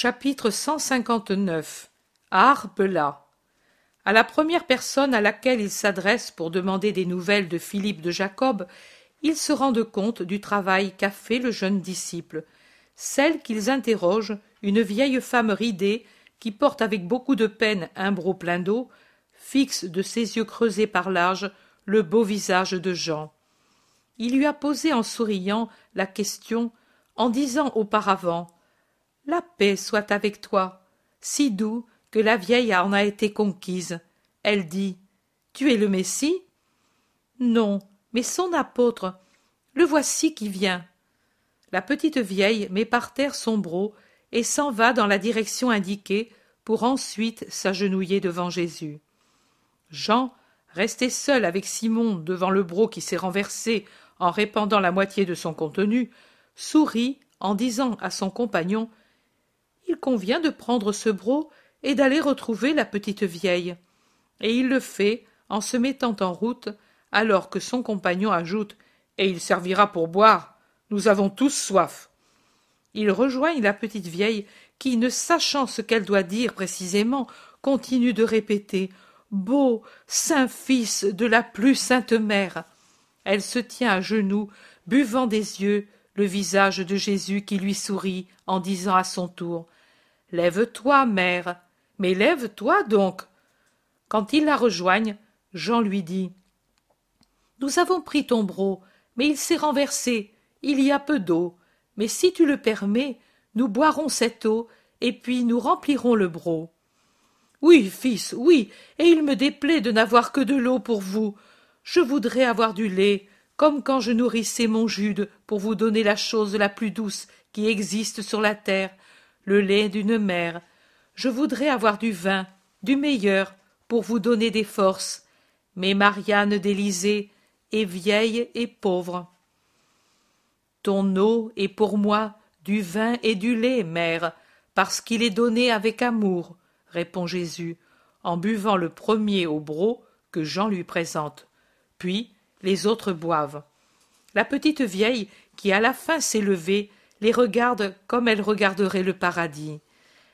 Chapitre 159 Arbela À la première personne à laquelle il s'adresse pour demander des nouvelles de Philippe de Jacob, ils se rendent compte du travail qu'a fait le jeune disciple. Celle qu'ils interrogent, une vieille femme ridée, qui porte avec beaucoup de peine un broc plein d'eau, fixe de ses yeux creusés par l'âge le beau visage de Jean. Il lui a posé en souriant la question, en disant auparavant La paix soit avec toi, si doux que la vieille en a été conquise. Elle dit Tu es le Messie? Non, mais son apôtre. Le voici qui vient. La petite vieille met par terre son broc et s'en va dans la direction indiquée pour ensuite s'agenouiller devant Jésus. Jean, resté seul avec Simon devant le broc qui s'est renversé en répandant la moitié de son contenu, sourit en disant à son compagnon Il convient de prendre ce broc et d'aller retrouver la petite vieille. Et il le fait en se mettant en route, alors que son compagnon ajoute Et il servira pour boire. Nous avons tous soif. Il rejoignent la petite vieille qui, ne sachant ce qu'elle doit dire précisément, continue de répéter Beau, saint fils de la plus sainte mère. Elle se tient à genoux, buvant des yeux le visage de Jésus qui lui sourit en disant à son tour Lève-toi, mère, mais lève-toi donc. Quand ils la rejoignent, Jean lui dit Nous avons pris ton broc, mais il s'est renversé, il y a peu d'eau, mais si tu le permets, nous boirons cette eau, et puis nous remplirons le broc. Oui, fils, oui, et il me déplaît de n'avoir que de l'eau pour vous. Je voudrais avoir du lait, comme quand je nourrissais mon Jude pour vous donner la chose la plus douce qui existe sur la terre, le lait d'une mère. Je voudrais avoir du vin, du meilleur, pour vous donner des forces. Mais Marianne d'Élysée est vieille et pauvre. Ton eau est pour moi du vin et du lait, mère, parce qu'il est donné avec amour, répond Jésus, en buvant le premier au broc que Jean lui présente. Puis les autres boivent. La petite vieille, qui à la fin s'est levée, les regarde comme elle regarderait le paradis.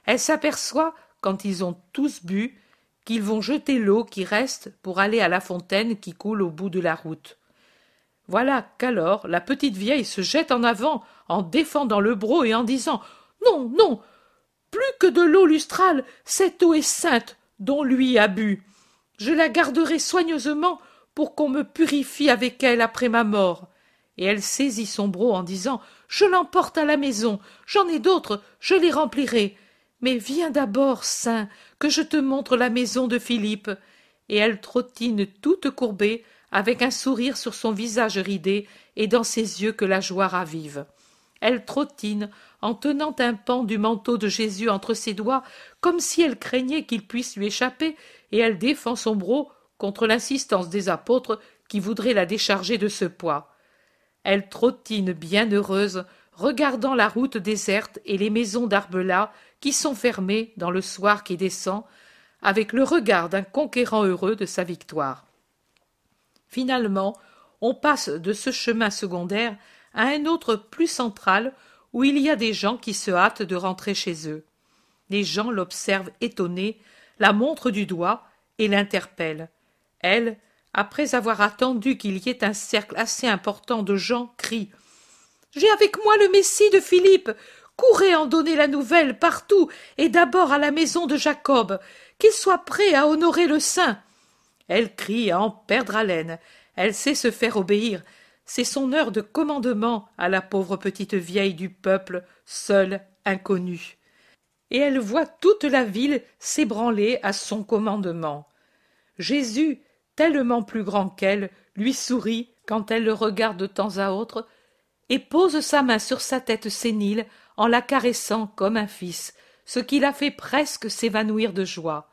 Elle s'aperçoit, quand ils ont tous bu, qu'ils vont jeter l'eau qui reste pour aller à la fontaine qui coule au bout de la route. Voilà qu'alors la petite vieille se jette en avant en défendant le broc et en disant Non, non, plus que de l'eau lustrale, cette eau est sainte dont lui a bu. Je la garderai soigneusement pour qu'on me purifie avec elle après ma mort. Et elle saisit son broc en disant Je l'emporte à la maison, j'en ai d'autres, je les remplirai. Mais viens d'abord, saint, que je te montre la maison de Philippe. Et elle trottine toute courbée, avec un sourire sur son visage ridé et dans ses yeux que la joie ravive. Elle trottine en tenant un pan du manteau de Jésus entre ses doigts, comme si elle craignait qu'il puisse lui échapper, et elle défend son broc contre l'insistance des apôtres qui voudraient la décharger de ce poids. Elle trottine bien heureuse, regardant la route déserte et les maisons d'Arbela qui sont fermées dans le soir qui descend, avec le regard d'un conquérant heureux de sa victoire. Finalement, on passe de ce chemin secondaire à un autre plus central où il y a des gens qui se hâtent de rentrer chez eux. Les gens l'observent étonné, la montrent du doigt et l'interpellent. Elle, après avoir attendu qu'il y ait un cercle assez important de gens, crie J'ai avec moi le Messie de Philippe. Courez en donner la nouvelle partout, et d'abord à la maison de Jacob, qu'il soit prêt à honorer le saint. Elle crie à en perdre haleine. Elle sait se faire obéir. C'est son heure de commandement à la pauvre petite vieille du peuple, seule, inconnue. Et elle voit toute la ville s'ébranler à son commandement. Jésus, tellement plus grand qu'elle, lui sourit quand elle le regarde de temps à autre, et pose sa main sur sa tête sénile en la caressant comme un fils, ce qui la fait presque s'évanouir de joie.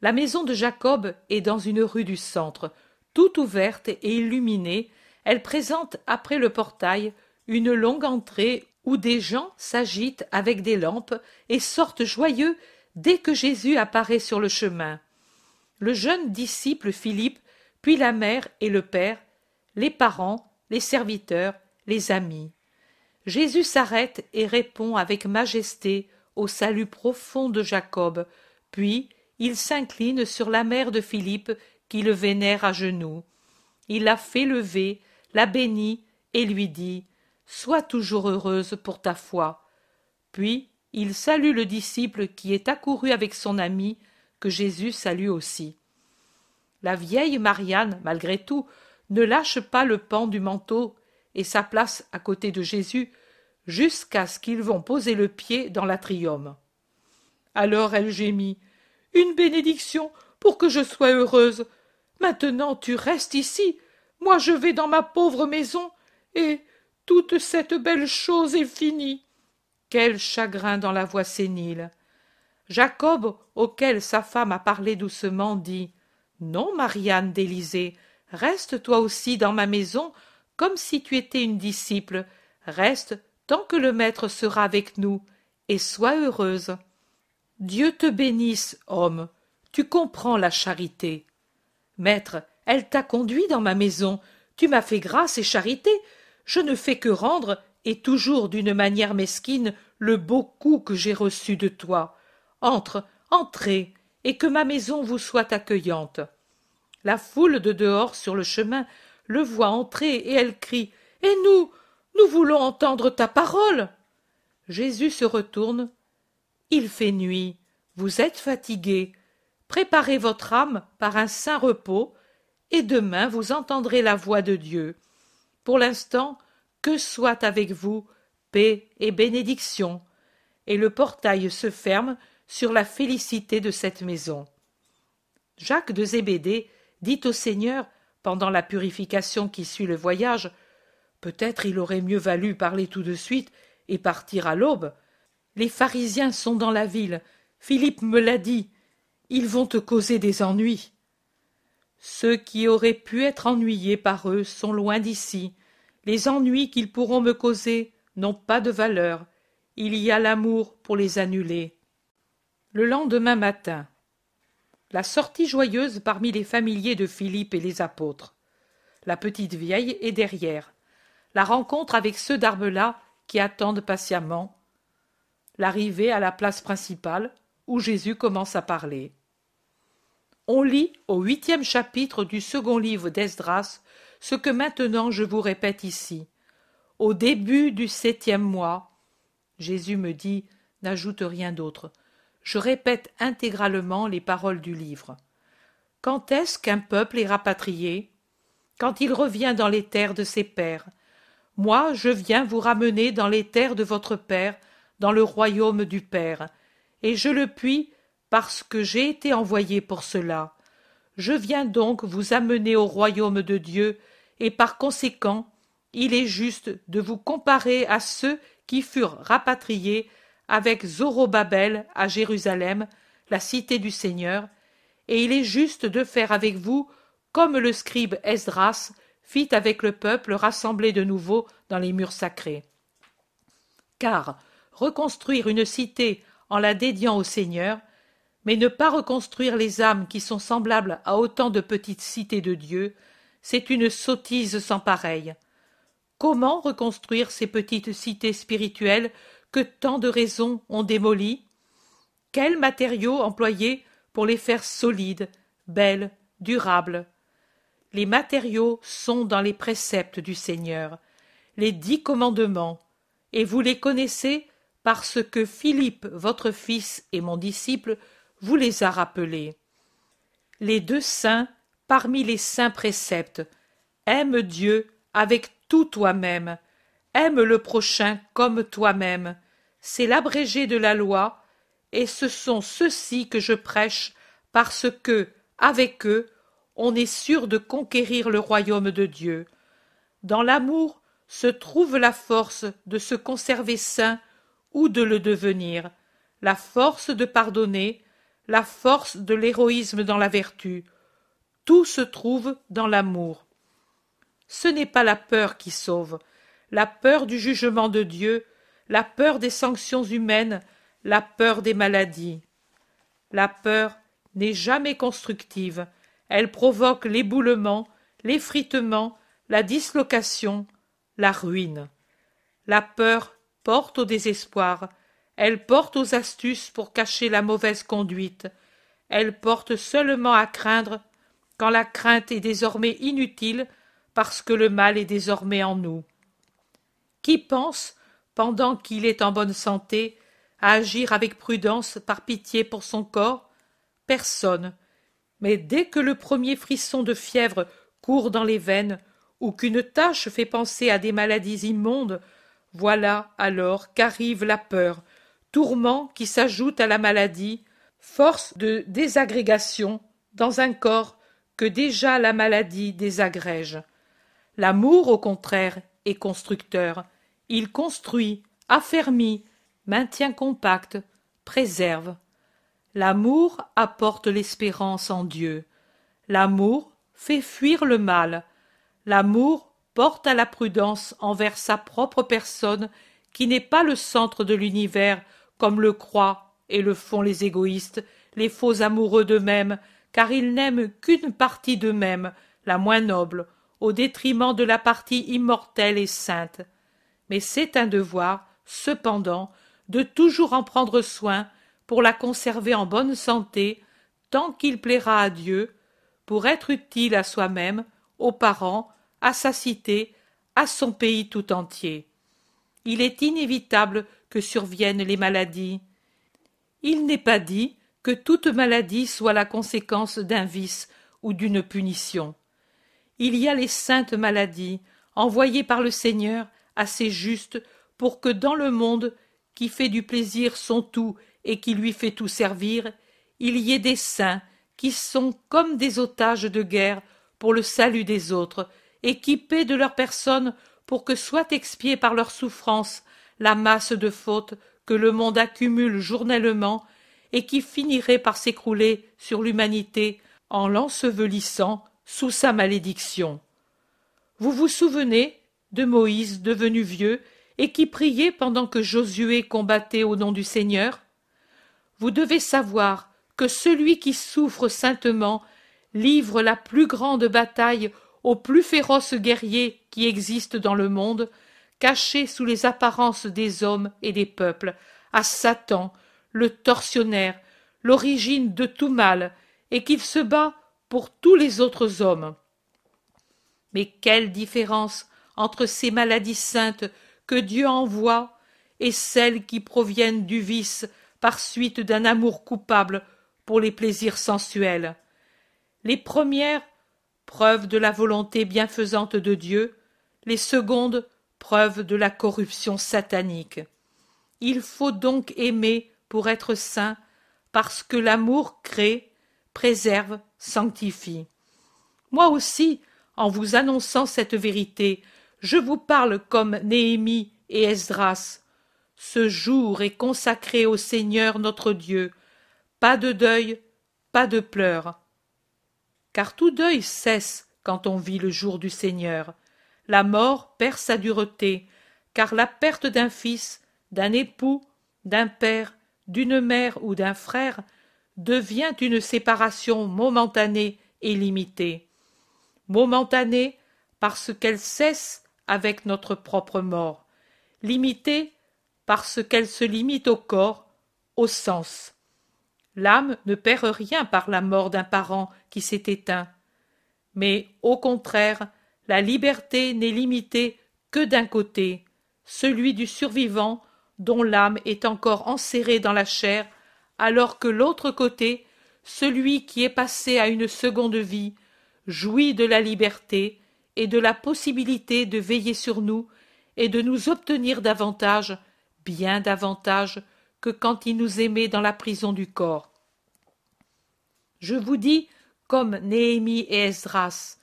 La maison de Jacob est dans une rue du centre, toute ouverte et illuminée, elle présente après le portail une longue entrée où des gens s'agitent avec des lampes et sortent joyeux dès que Jésus apparaît sur le chemin. Le jeune disciple Philippe, puis la mère et le père, les parents, les serviteurs, les amis. Jésus s'arrête et répond avec majesté au salut profond de Jacob, puis il s'incline sur la mère de Philippe qui le vénère à genoux. Il la fait lever, la bénit et lui dit Sois toujours heureuse pour ta foi. Puis il salue le disciple qui est accouru avec son ami, que Jésus salue aussi. La vieille Marianne, malgré tout, ne lâche pas le pan du manteau et sa place à côté de Jésus jusqu'à ce qu'ils vont poser le pied dans l'atrium. Alors elle gémit. Une bénédiction pour que je sois heureuse. Maintenant tu restes ici. Moi je vais dans ma pauvre maison, et toute cette belle chose est finie. Quel chagrin dans la voix sénile. Jacob, auquel sa femme a parlé doucement, dit. Non, Marianne d'Élysée, reste toi aussi dans ma maison comme si tu étais une disciple. Reste tant que le maître sera avec nous, et sois heureuse. Dieu te bénisse, homme, tu comprends la charité. Maître, elle t'a conduit dans ma maison, tu m'as fait grâce et charité, je ne fais que rendre, et toujours d'une manière mesquine, le beau coup que j'ai reçu de toi. Entre, entrez, et que ma maison vous soit accueillante. La foule de dehors sur le chemin le voit entrer, et elle crie. Et nous, nous voulons entendre ta parole. Jésus se retourne. Il fait nuit. Vous êtes fatigués. Préparez votre âme par un saint repos, et demain vous entendrez la voix de Dieu. Pour l'instant, que soit avec vous paix et bénédiction. Et le portail se ferme sur la félicité de cette maison. Jacques de Zébédée dit au Seigneur, pendant la purification qui suit le voyage, Peut-être il aurait mieux valu parler tout de suite et partir à l'aube. Les pharisiens sont dans la ville. Philippe me l'a dit. Ils vont te causer des ennuis. Ceux qui auraient pu être ennuyés par eux sont loin d'ici. Les ennuis qu'ils pourront me causer n'ont pas de valeur. Il y a l'amour pour les annuler. Le lendemain matin. La sortie joyeuse parmi les familiers de Philippe et les apôtres. La petite vieille est derrière la rencontre avec ceux d'Arbela qui attendent patiemment, l'arrivée à la place principale où Jésus commence à parler. On lit au huitième chapitre du second livre d'Esdras ce que maintenant je vous répète ici. Au début du septième mois, Jésus me dit n'ajoute rien d'autre. Je répète intégralement les paroles du livre. Quand est-ce qu'un peuple est rapatrié? Quand il revient dans les terres de ses pères, moi, je viens vous ramener dans les terres de votre Père, dans le royaume du Père, et je le puis parce que j'ai été envoyé pour cela. Je viens donc vous amener au royaume de Dieu, et par conséquent, il est juste de vous comparer à ceux qui furent rapatriés avec Zorobabel à Jérusalem, la cité du Seigneur, et il est juste de faire avec vous comme le scribe Esdras fit avec le peuple rassemblé de nouveau dans les murs sacrés. Car reconstruire une cité en la dédiant au Seigneur, mais ne pas reconstruire les âmes qui sont semblables à autant de petites cités de Dieu, c'est une sottise sans pareille. Comment reconstruire ces petites cités spirituelles que tant de raisons ont démolies Quels matériaux employer pour les faire solides, belles, durables? Les matériaux sont dans les préceptes du Seigneur, les dix commandements, et vous les connaissez parce que Philippe, votre fils et mon disciple, vous les a rappelés. Les deux saints, parmi les saints préceptes, aime Dieu avec tout toi-même, aime le prochain comme toi-même. C'est l'abrégé de la loi, et ce sont ceux-ci que je prêche, parce que, avec eux, on est sûr de conquérir le royaume de Dieu. Dans l'amour se trouve la force de se conserver saint ou de le devenir, la force de pardonner, la force de l'héroïsme dans la vertu. Tout se trouve dans l'amour. Ce n'est pas la peur qui sauve, la peur du jugement de Dieu, la peur des sanctions humaines, la peur des maladies. La peur n'est jamais constructive, elle provoque l'éboulement, l'effritement, la dislocation, la ruine. La peur porte au désespoir, Elle porte aux astuces pour cacher la mauvaise conduite. Elle porte seulement à craindre quand la crainte est désormais inutile parce que le mal est désormais en nous. Qui pense, pendant qu'il est en bonne santé, à agir avec prudence par pitié pour son corps Personne. Mais dès que le premier frisson de fièvre court dans les veines, ou qu'une tache fait penser à des maladies immondes, voilà alors qu'arrive la peur, tourment qui s'ajoute à la maladie, force de désagrégation dans un corps que déjà la maladie désagrège. L'amour, au contraire, est constructeur. Il construit, affermit, maintient compact, préserve. L'amour apporte l'espérance en Dieu. L'amour fait fuir le mal. L'amour porte à la prudence envers sa propre personne qui n'est pas le centre de l'univers comme le croient et le font les égoïstes, les faux amoureux d'eux-mêmes, car ils n'aiment qu'une partie d'eux-mêmes, la moins noble, au détriment de la partie immortelle et sainte. Mais c'est un devoir, cependant, de toujours en prendre soin pour la conserver en bonne santé tant qu'il plaira à Dieu, pour être utile à soi-même, aux parents, à sa cité, à son pays tout entier. Il est inévitable que surviennent les maladies. Il n'est pas dit que toute maladie soit la conséquence d'un vice ou d'une punition. Il y a les saintes maladies, envoyées par le Seigneur assez justes pour que dans le monde qui fait du plaisir son tout et qui lui fait tout servir, il y ait des saints qui sont comme des otages de guerre pour le salut des autres, équipés de leur personne pour que soit expiée par leur souffrance la masse de fautes que le monde accumule journellement et qui finirait par s'écrouler sur l'humanité en l'ensevelissant sous sa malédiction. Vous vous souvenez de Moïse devenu vieux et qui priait pendant que Josué combattait au nom du Seigneur Vous devez savoir que celui qui souffre saintement livre la plus grande bataille aux plus féroces guerriers qui existent dans le monde, cachés sous les apparences des hommes et des peuples, à Satan, le tortionnaire, l'origine de tout mal, et qu'il se bat pour tous les autres hommes. Mais quelle différence entre ces maladies saintes que Dieu envoie et celles qui proviennent du vice par suite d'un amour coupable pour les plaisirs sensuels. Les premières, preuve de la volonté bienfaisante de Dieu, les secondes, preuve de la corruption satanique. Il faut donc aimer pour être saint, parce que l'amour crée, préserve, sanctifie. Moi aussi, en vous annonçant cette vérité, je vous parle comme Néhémie et Esdras. Ce jour est consacré au Seigneur notre Dieu. Pas de deuil, pas de pleurs. Car tout deuil cesse quand on vit le jour du Seigneur. La mort perd sa dureté, car la perte d'un fils, d'un époux, d'un père, d'une mère ou d'un frère devient une séparation momentanée et limitée. Momentanée parce qu'elle cesse avec notre propre mort, limitée parce qu'elle se limite au corps, au sens. L'âme ne perd rien par la mort d'un parent qui s'est éteint. Mais, au contraire, la liberté n'est limitée que d'un côté, celui du survivant dont l'âme est encore enserrée dans la chair, alors que l'autre côté, celui qui est passé à une seconde vie, jouit de la liberté et de la possibilité de veiller sur nous et de nous obtenir davantage, bien davantage, que quand il nous aimait dans la prison du corps. Je vous dis, comme Néhémie et Esdras,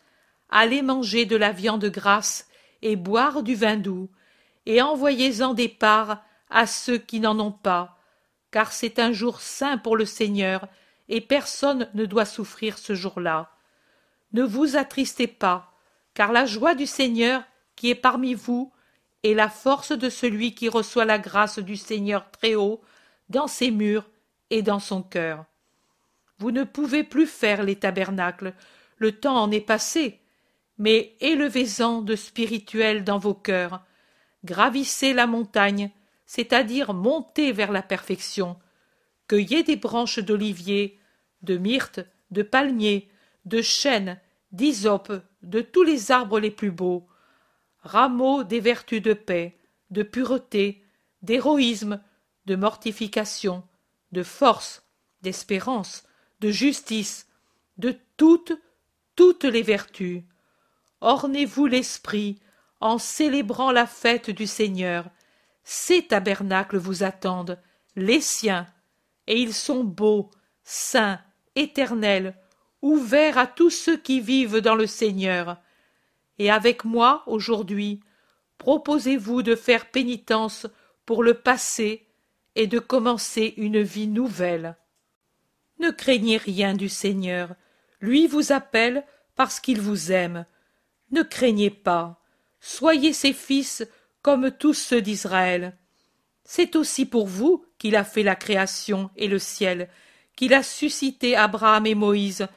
allez manger de la viande grasse et boire du vin doux, et envoyez-en des parts à ceux qui n'en ont pas, car c'est un jour saint pour le Seigneur, et personne ne doit souffrir ce jour-là. Ne vous attristez pas, car la joie du Seigneur qui est parmi vous est la force de celui qui reçoit la grâce du Seigneur très haut dans ses murs et dans son cœur. Vous ne pouvez plus faire les tabernacles, le temps en est passé, mais élevez-en de spirituel dans vos cœurs, gravissez la montagne, c'est-à-dire monter vers la perfection. Cueillez des branches d'olivier, de myrte, de palmier, de chêne, d'hysope, de tous les arbres les plus beaux, rameaux des vertus de paix, de pureté, d'héroïsme, de mortification, de force, d'espérance, de justice, de toutes, toutes les vertus. Ornez-vous l'esprit en célébrant la fête du Seigneur. Ces tabernacles vous attendent, les siens, et ils sont beaux, saints, éternels, ouverts à tous ceux qui vivent dans le Seigneur. Et avec moi, aujourd'hui, proposez-vous de faire pénitence pour le passé et de commencer une vie nouvelle. Ne craignez rien du Seigneur, lui vous appelle parce qu'il vous aime. Ne craignez pas, soyez ses fils comme tous ceux d'Israël. C'est aussi pour vous qu'il a fait la création et le ciel, qu'il a suscité Abraham et Moïse,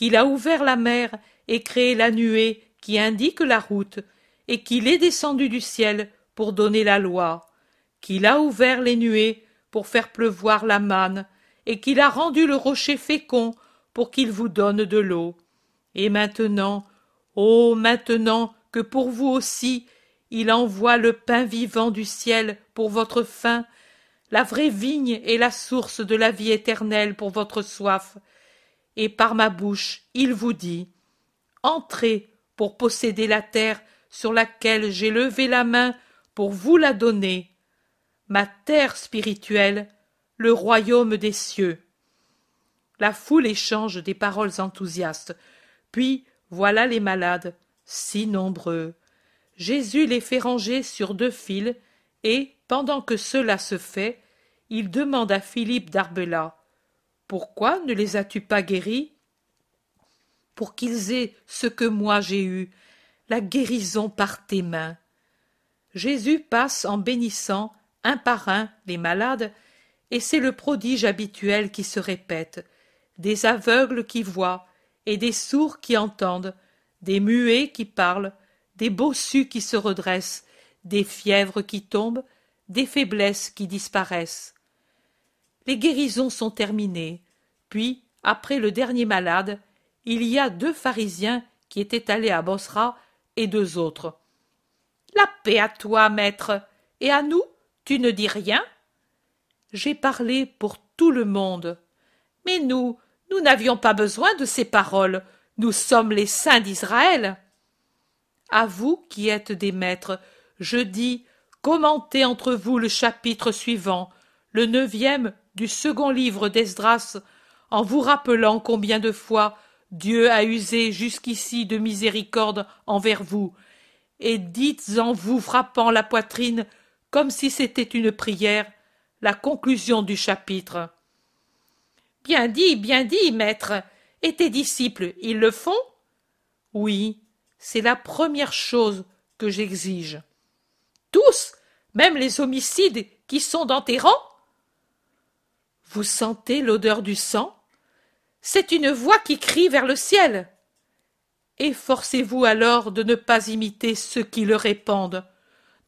qu'il a ouvert la mer et créé la nuée qui indique la route, et qu'il est descendu du ciel pour donner la loi, qu'il a ouvert les nuées pour faire pleuvoir la manne, et qu'il a rendu le rocher fécond pour qu'il vous donne de l'eau. Et maintenant, ô maintenant que pour vous aussi il envoie le pain vivant du ciel pour votre faim, la vraie vigne et la source de la vie éternelle pour votre soif, et par ma bouche il vous dit Entrez pour posséder la terre sur laquelle j'ai levé la main pour vous la donner, ma terre spirituelle, le royaume des cieux. La foule échange des paroles enthousiastes. Puis voilà les malades, si nombreux. Jésus les fait ranger sur deux files, et, pendant que cela se fait, il demande à Philippe d'Arbela Pourquoi ne les as-tu pas guéris? Pour qu'ils aient ce que moi j'ai eu, la guérison par tes mains. Jésus passe en bénissant un par un les malades et c'est le prodige habituel qui se répète. Des aveugles qui voient et des sourds qui entendent des muets qui parlent des bossus qui se redressent des fièvres qui tombent des faiblesses qui disparaissent. Les guérisons sont terminées puis après le dernier malade il y a deux pharisiens qui étaient allés à bosra et deux autres la paix à toi maître et à nous tu ne dis rien? J'ai parlé pour tout le monde. Mais nous, nous n'avions pas besoin de ces paroles. Nous sommes les saints d'Israël. À vous qui êtes des maîtres, je dis, commentez entre vous le chapitre suivant, le neuvième du second livre d'Esdras, en vous rappelant combien de fois Dieu a usé jusqu'ici de miséricorde envers vous, et dites en vous frappant la poitrine comme si c'était une prière, la conclusion du chapitre. Bien dit, bien dit, maître. Et tes disciples, ils le font? Oui, c'est la première chose que j'exige. Tous, même les homicides qui sont dans tes rangs? Vous sentez l'odeur du sang? C'est une voix qui crie vers le ciel. Efforcez-vous alors de ne pas imiter ceux qui le répandent.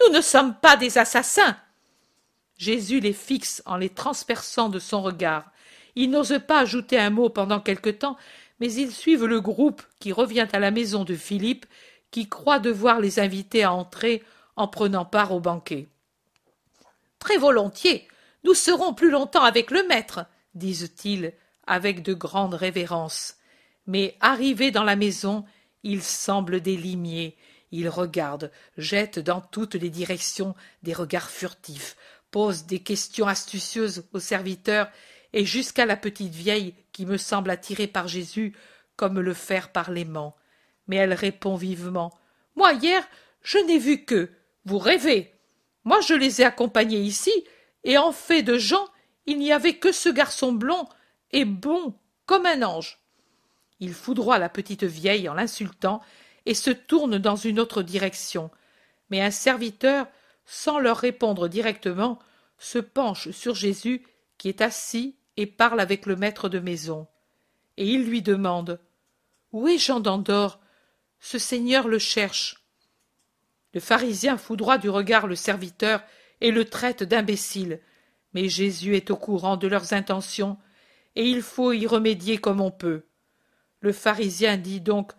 Nous ne sommes pas des assassins. Jésus les fixe en les transperçant de son regard. Ils n'osent pas ajouter un mot pendant quelque temps, mais ils suivent le groupe qui revient à la maison de Philippe, qui croit devoir les inviter à entrer en prenant part au banquet. Très volontiers, nous serons plus longtemps avec le maître, disent-ils avec de grandes révérences. Mais arrivés dans la maison, ils semblent des limiers. Ils regardent, jettent dans toutes les directions des regards furtifs, pose des questions astucieuses aux serviteurs et jusqu'à la petite vieille qui me semble attirée par Jésus comme le fer par l'aimant. Mais elle répond vivement. Moi, hier, je n'ai vu que. Vous rêvez. Moi, je les ai accompagnés ici, et en fait de gens, il n'y avait que ce garçon blond et bon comme un ange. Il foudroie la petite vieille en l'insultant et se tourne dans une autre direction. Mais un serviteur sans leur répondre directement, se penche sur Jésus qui est assis et parle avec le maître de maison. Et il lui demande Où est Jean d'Andorre? Ce Seigneur le cherche. Le pharisien foudroie du regard le serviteur et le traitent d'imbécile. Mais Jésus est au courant de leurs intentions, et il faut y remédier comme on peut. Le pharisien dit donc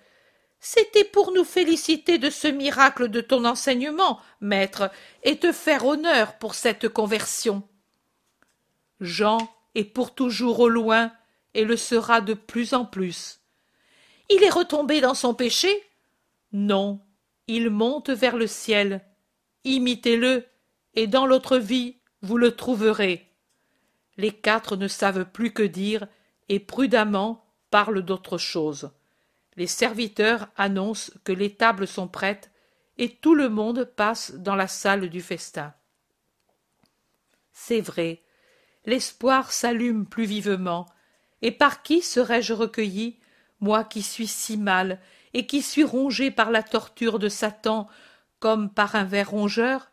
C'était pour nous féliciter de ce miracle de ton enseignement, maître, et te faire honneur pour cette conversion. Jean est pour toujours au loin et le sera de plus en plus. Il est retombé dans son péché? Non, il monte vers le ciel. Imitez-le, et dans l'autre vie vous le trouverez. Les quatre ne savent plus que dire, et prudemment parlent d'autre chose. Les serviteurs annoncent que les tables sont prêtes, et tout le monde passe dans la salle du festin. C'est vrai, l'espoir s'allume plus vivement, et par qui serais-je recueilli, moi qui suis si mal, et qui suis rongé par la torture de Satan, comme par un ver rongeur?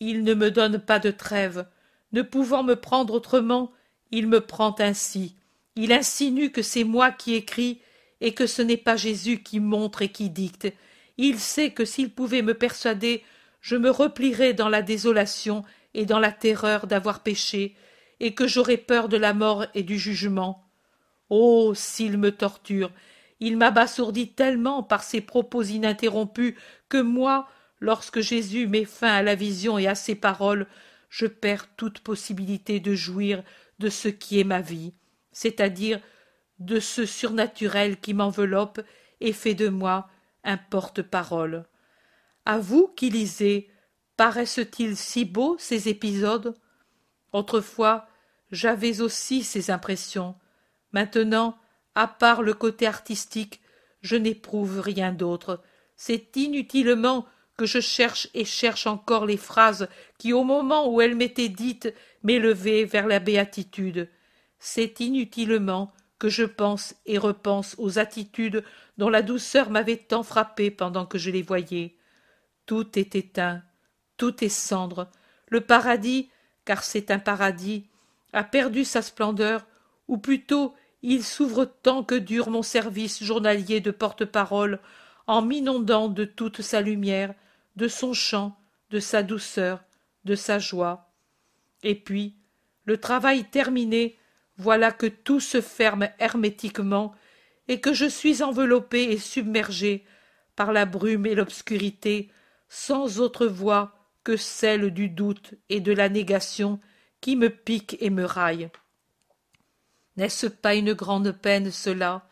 Il ne me donne pas de trêve, ne pouvant me prendre autrement, il me prend ainsi. Il insinue que c'est moi qui écris, et que ce n'est pas Jésus qui montre et qui dicte. Il sait que s'il pouvait me persuader, je me replierais dans la désolation et dans la terreur d'avoir péché, et que j'aurais peur de la mort et du jugement. Oh. S'il me torture. Il m'abasourdit tellement par ses propos ininterrompus que moi, lorsque Jésus met fin à la vision et à ses paroles, je perds toute possibilité de jouir de ce qui est ma vie, c'est-à-dire de ce surnaturel qui m'enveloppe et fait de moi un porte-parole. À vous qui lisez, paraissent-ils si beaux ces épisodes? Autrefois, j'avais aussi ces impressions. Maintenant, à part le côté artistique, je n'éprouve rien d'autre. C'est inutilement que je cherche et cherche encore les phrases qui, au moment où elles m'étaient dites, m'élevaient vers la béatitude. C'est inutilement que je pense et repense aux attitudes dont la douceur m'avait tant frappé pendant que je les voyais. Tout est éteint, tout est cendre. Le paradis car c'est un paradis, a perdu sa splendeur, ou plutôt il s'ouvre tant que dure mon service journalier de porte-parole, en m'inondant de toute sa lumière, de son chant, de sa douceur, de sa joie. Et puis, le travail terminé, voilà que tout se ferme hermétiquement, et que je suis enveloppé et submergé par la brume et l'obscurité, sans autre voie que celle du doute et de la négation qui me pique et me raille. N'est-ce pas une grande peine cela?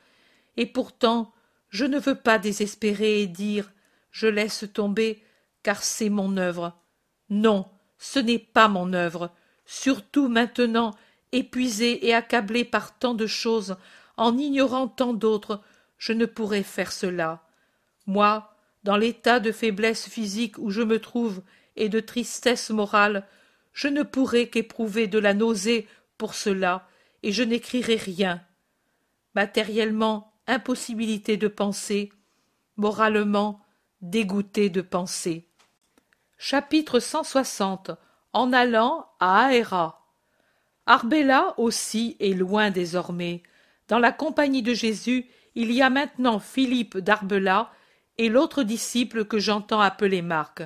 Et pourtant je ne veux pas désespérer et dire je laisse tomber car c'est mon œuvre. Non, ce n'est pas mon œuvre, surtout maintenant, épuisé et accablé par tant de choses, en ignorant tant d'autres, je ne pourrais faire cela. Moi, dans l'état de faiblesse physique où je me trouve et de tristesse morale, je ne pourrais qu'éprouver de la nausée pour cela, et je n'écrirai rien. Matériellement, impossibilité de penser, moralement, dégoûté de penser. Chapitre 160 En allant à Aéra. Arbella aussi est loin désormais. Dans la compagnie de Jésus, il y a maintenant Philippe d'Arbela et l'autre disciple que j'entends appeler Marc.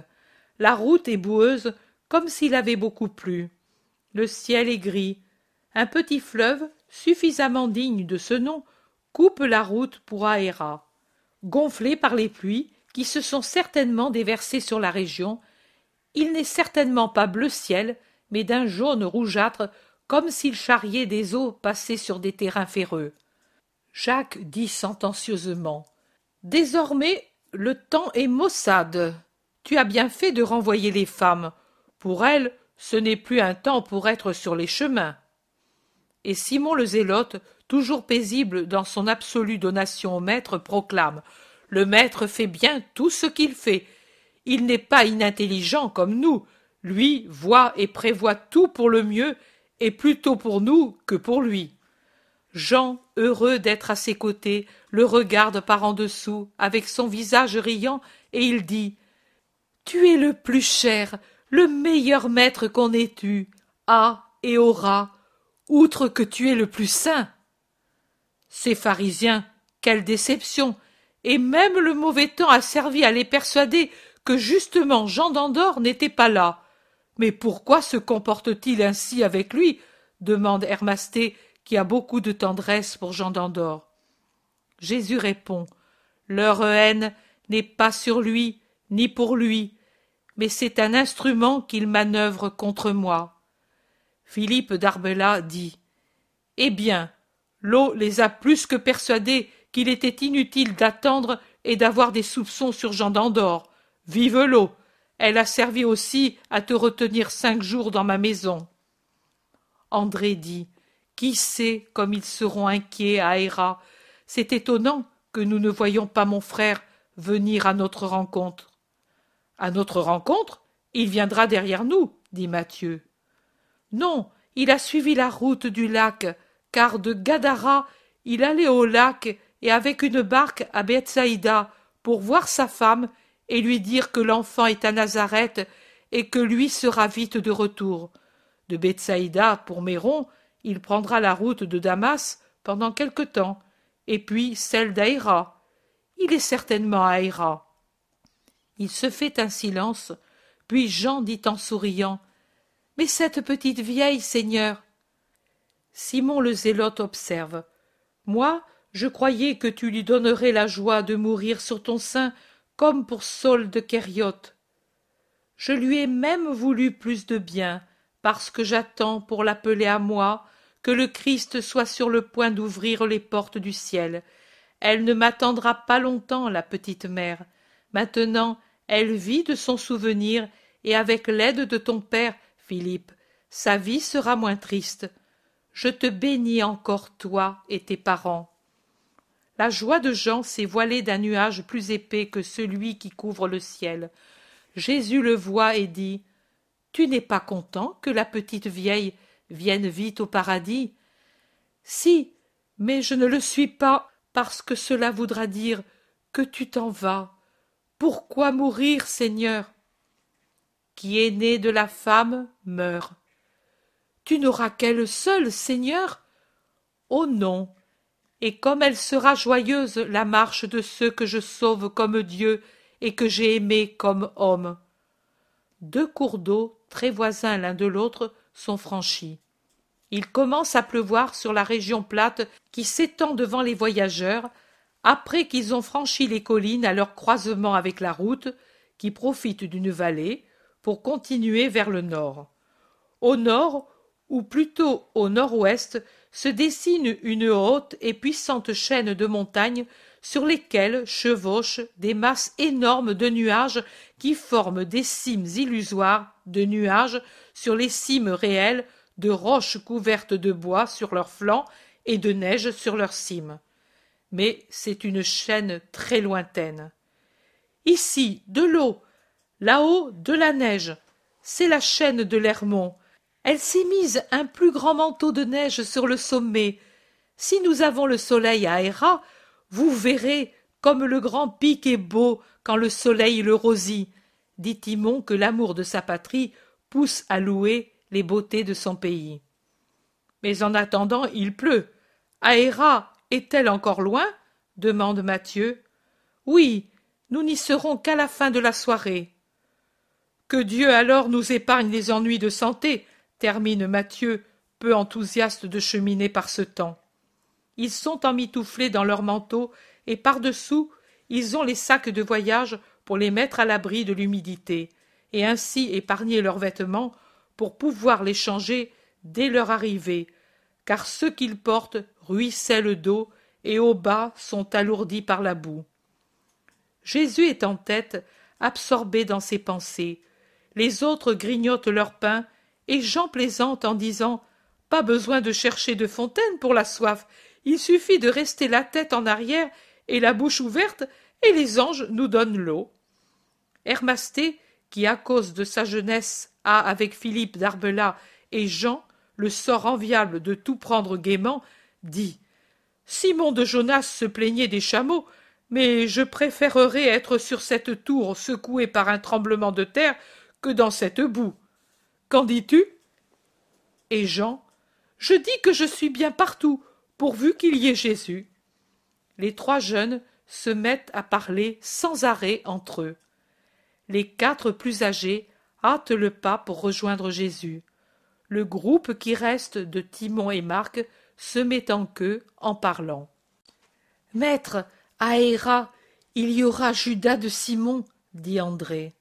La route est boueuse comme s'il avait beaucoup plu. Le ciel est gris. Un petit fleuve, suffisamment digne de ce nom, coupe la route pour Aéra. Gonflé par les pluies, qui se sont certainement déversées sur la région, il n'est certainement pas bleu ciel, mais d'un jaune rougeâtre, comme s'il charriait des eaux passées sur des terrains ferreux. Jacques dit sentencieusement. Désormais le temps est maussade. Tu as bien fait de renvoyer les femmes. Pour elles, ce n'est plus un temps pour être sur les chemins. Et Simon le Zélote, toujours paisible dans son absolue donation au maître, proclame Le maître fait bien tout ce qu'il fait. Il n'est pas inintelligent comme nous. Lui voit et prévoit tout pour le mieux, et plutôt pour nous que pour lui. Jean, heureux d'être à ses côtés, le regarde par en dessous, avec son visage riant, et il dit tu es le plus cher, le meilleur maître qu'on ait eu, a et aura, outre que tu es le plus saint. Ces pharisiens, quelle déception. Et même le mauvais temps a servi à les persuader justement Jean d'Andorre n'était pas là. Mais pourquoi se comporte-t-il ainsi avec lui? demande Hermasté, qui a beaucoup de tendresse pour Jean d'Andorre. Jésus répond Leur haine n'est pas sur lui, ni pour lui, mais c'est un instrument qu'il manœuvre contre moi. Philippe d'Arbela dit Eh bien, l'eau les a plus que persuadés qu'il était inutile d'attendre et d'avoir des soupçons sur Jean d'Andorre. Vive l'eau Elle a servi aussi à te retenir cinq jours dans ma maison. André dit Qui sait comme ils seront inquiets à Héra C'est étonnant que nous ne voyions pas mon frère venir à notre rencontre. À notre rencontre Il viendra derrière nous, dit Mathieu. Non, il a suivi la route du lac, car de Gadara il allait au lac et avec une barque à Bethsaïda pour voir sa femme et lui dire que l'enfant est à Nazareth et que lui sera vite de retour. De Bethsaïda pour Méron, il prendra la route de Damas pendant quelque temps, et puis celle d'Aïra. Il est certainement à Aïra. Il se fait un silence, puis Jean dit en souriant Mais cette petite vieille, Seigneur Simon le zélote observe Moi, je croyais que tu lui donnerais la joie de mourir sur ton sein comme pour Saul de Kériote. Je lui ai même voulu plus de bien, parce que j'attends pour l'appeler à moi que le Christ soit sur le point d'ouvrir les portes du ciel. Elle ne m'attendra pas longtemps, la petite mère. Maintenant, elle vit de son souvenir, et avec l'aide de ton père, Philippe, sa vie sera moins triste. Je te bénis encore, toi et tes parents. La joie de Jean s'est voilée d'un nuage plus épais que celui qui couvre le ciel. Jésus le voit et dit Tu n'es pas content que la petite vieille vienne vite au paradis Si, mais je ne le suis pas, parce que cela voudra dire que tu t'en vas. Pourquoi mourir, Seigneur? Qui est né de la femme meurt. Tu n'auras qu'elle seule, Seigneur? Oh non et comme elle sera joyeuse la marche de ceux que je sauve comme Dieu et que j'ai aimés comme homme. Deux cours d'eau, très voisins l'un de l'autre, sont franchis. Il commence à pleuvoir sur la région plate qui s'étend devant les voyageurs, après qu'ils ont franchi les collines à leur croisement avec la route, qui profite d'une vallée, pour continuer vers le nord. Au nord, ou plutôt au nord-ouest, se dessine une haute et puissante chaîne de montagnes sur lesquelles chevauchent des masses énormes de nuages qui forment des cimes illusoires de nuages sur les cimes réelles de roches couvertes de bois sur leurs flancs et de neige sur leurs cimes. Mais c'est une chaîne très lointaine. Ici, de l'eau, là-haut, de la neige. C'est la chaîne de l'Hermont, elle s'est mise un plus grand manteau de neige sur le sommet. Si nous avons le soleil à Héra, vous verrez comme le grand pic est beau quand le soleil le rosit, dit Timon que l'amour de sa patrie pousse à louer les beautés de son pays. Mais en attendant, il pleut. Héra est-elle encore loin? demande Mathieu. Oui, nous n'y serons qu'à la fin de la soirée. Que Dieu alors nous épargne les ennuis de santé, termine Mathieu, peu enthousiaste de cheminer par ce temps. Ils sont emmitouflés dans leurs manteaux et par-dessous, ils ont les sacs de voyage pour les mettre à l'abri de l'humidité et ainsi épargner leurs vêtements pour pouvoir les changer dès leur arrivée, car ceux qu'ils portent ruissellent d'eau et au bas sont alourdis par la boue. Jésus est en tête, absorbé dans ses pensées. Les autres grignotent leur pain et Jean plaisante en disant Pas besoin de chercher de fontaine pour la soif, il suffit de rester la tête en arrière et la bouche ouverte, et les anges nous donnent l'eau. Hermasté, qui à cause de sa jeunesse a avec Philippe d'Arbela et Jean le sort enviable de tout prendre gaiement, dit Simon de Jonas se plaignait des chameaux, mais je préférerais être sur cette tour secouée par un tremblement de terre que dans cette boue. Qu'en dis-tu? Et Jean Je dis que je suis bien partout, pourvu qu'il y ait Jésus. Les trois jeunes se mettent à parler sans arrêt entre eux. Les quatre plus âgés hâte le pas pour rejoindre Jésus. Le groupe qui reste de Timon et Marc se met en queue en parlant. Maître, à Héra, il y aura Judas de Simon, dit André.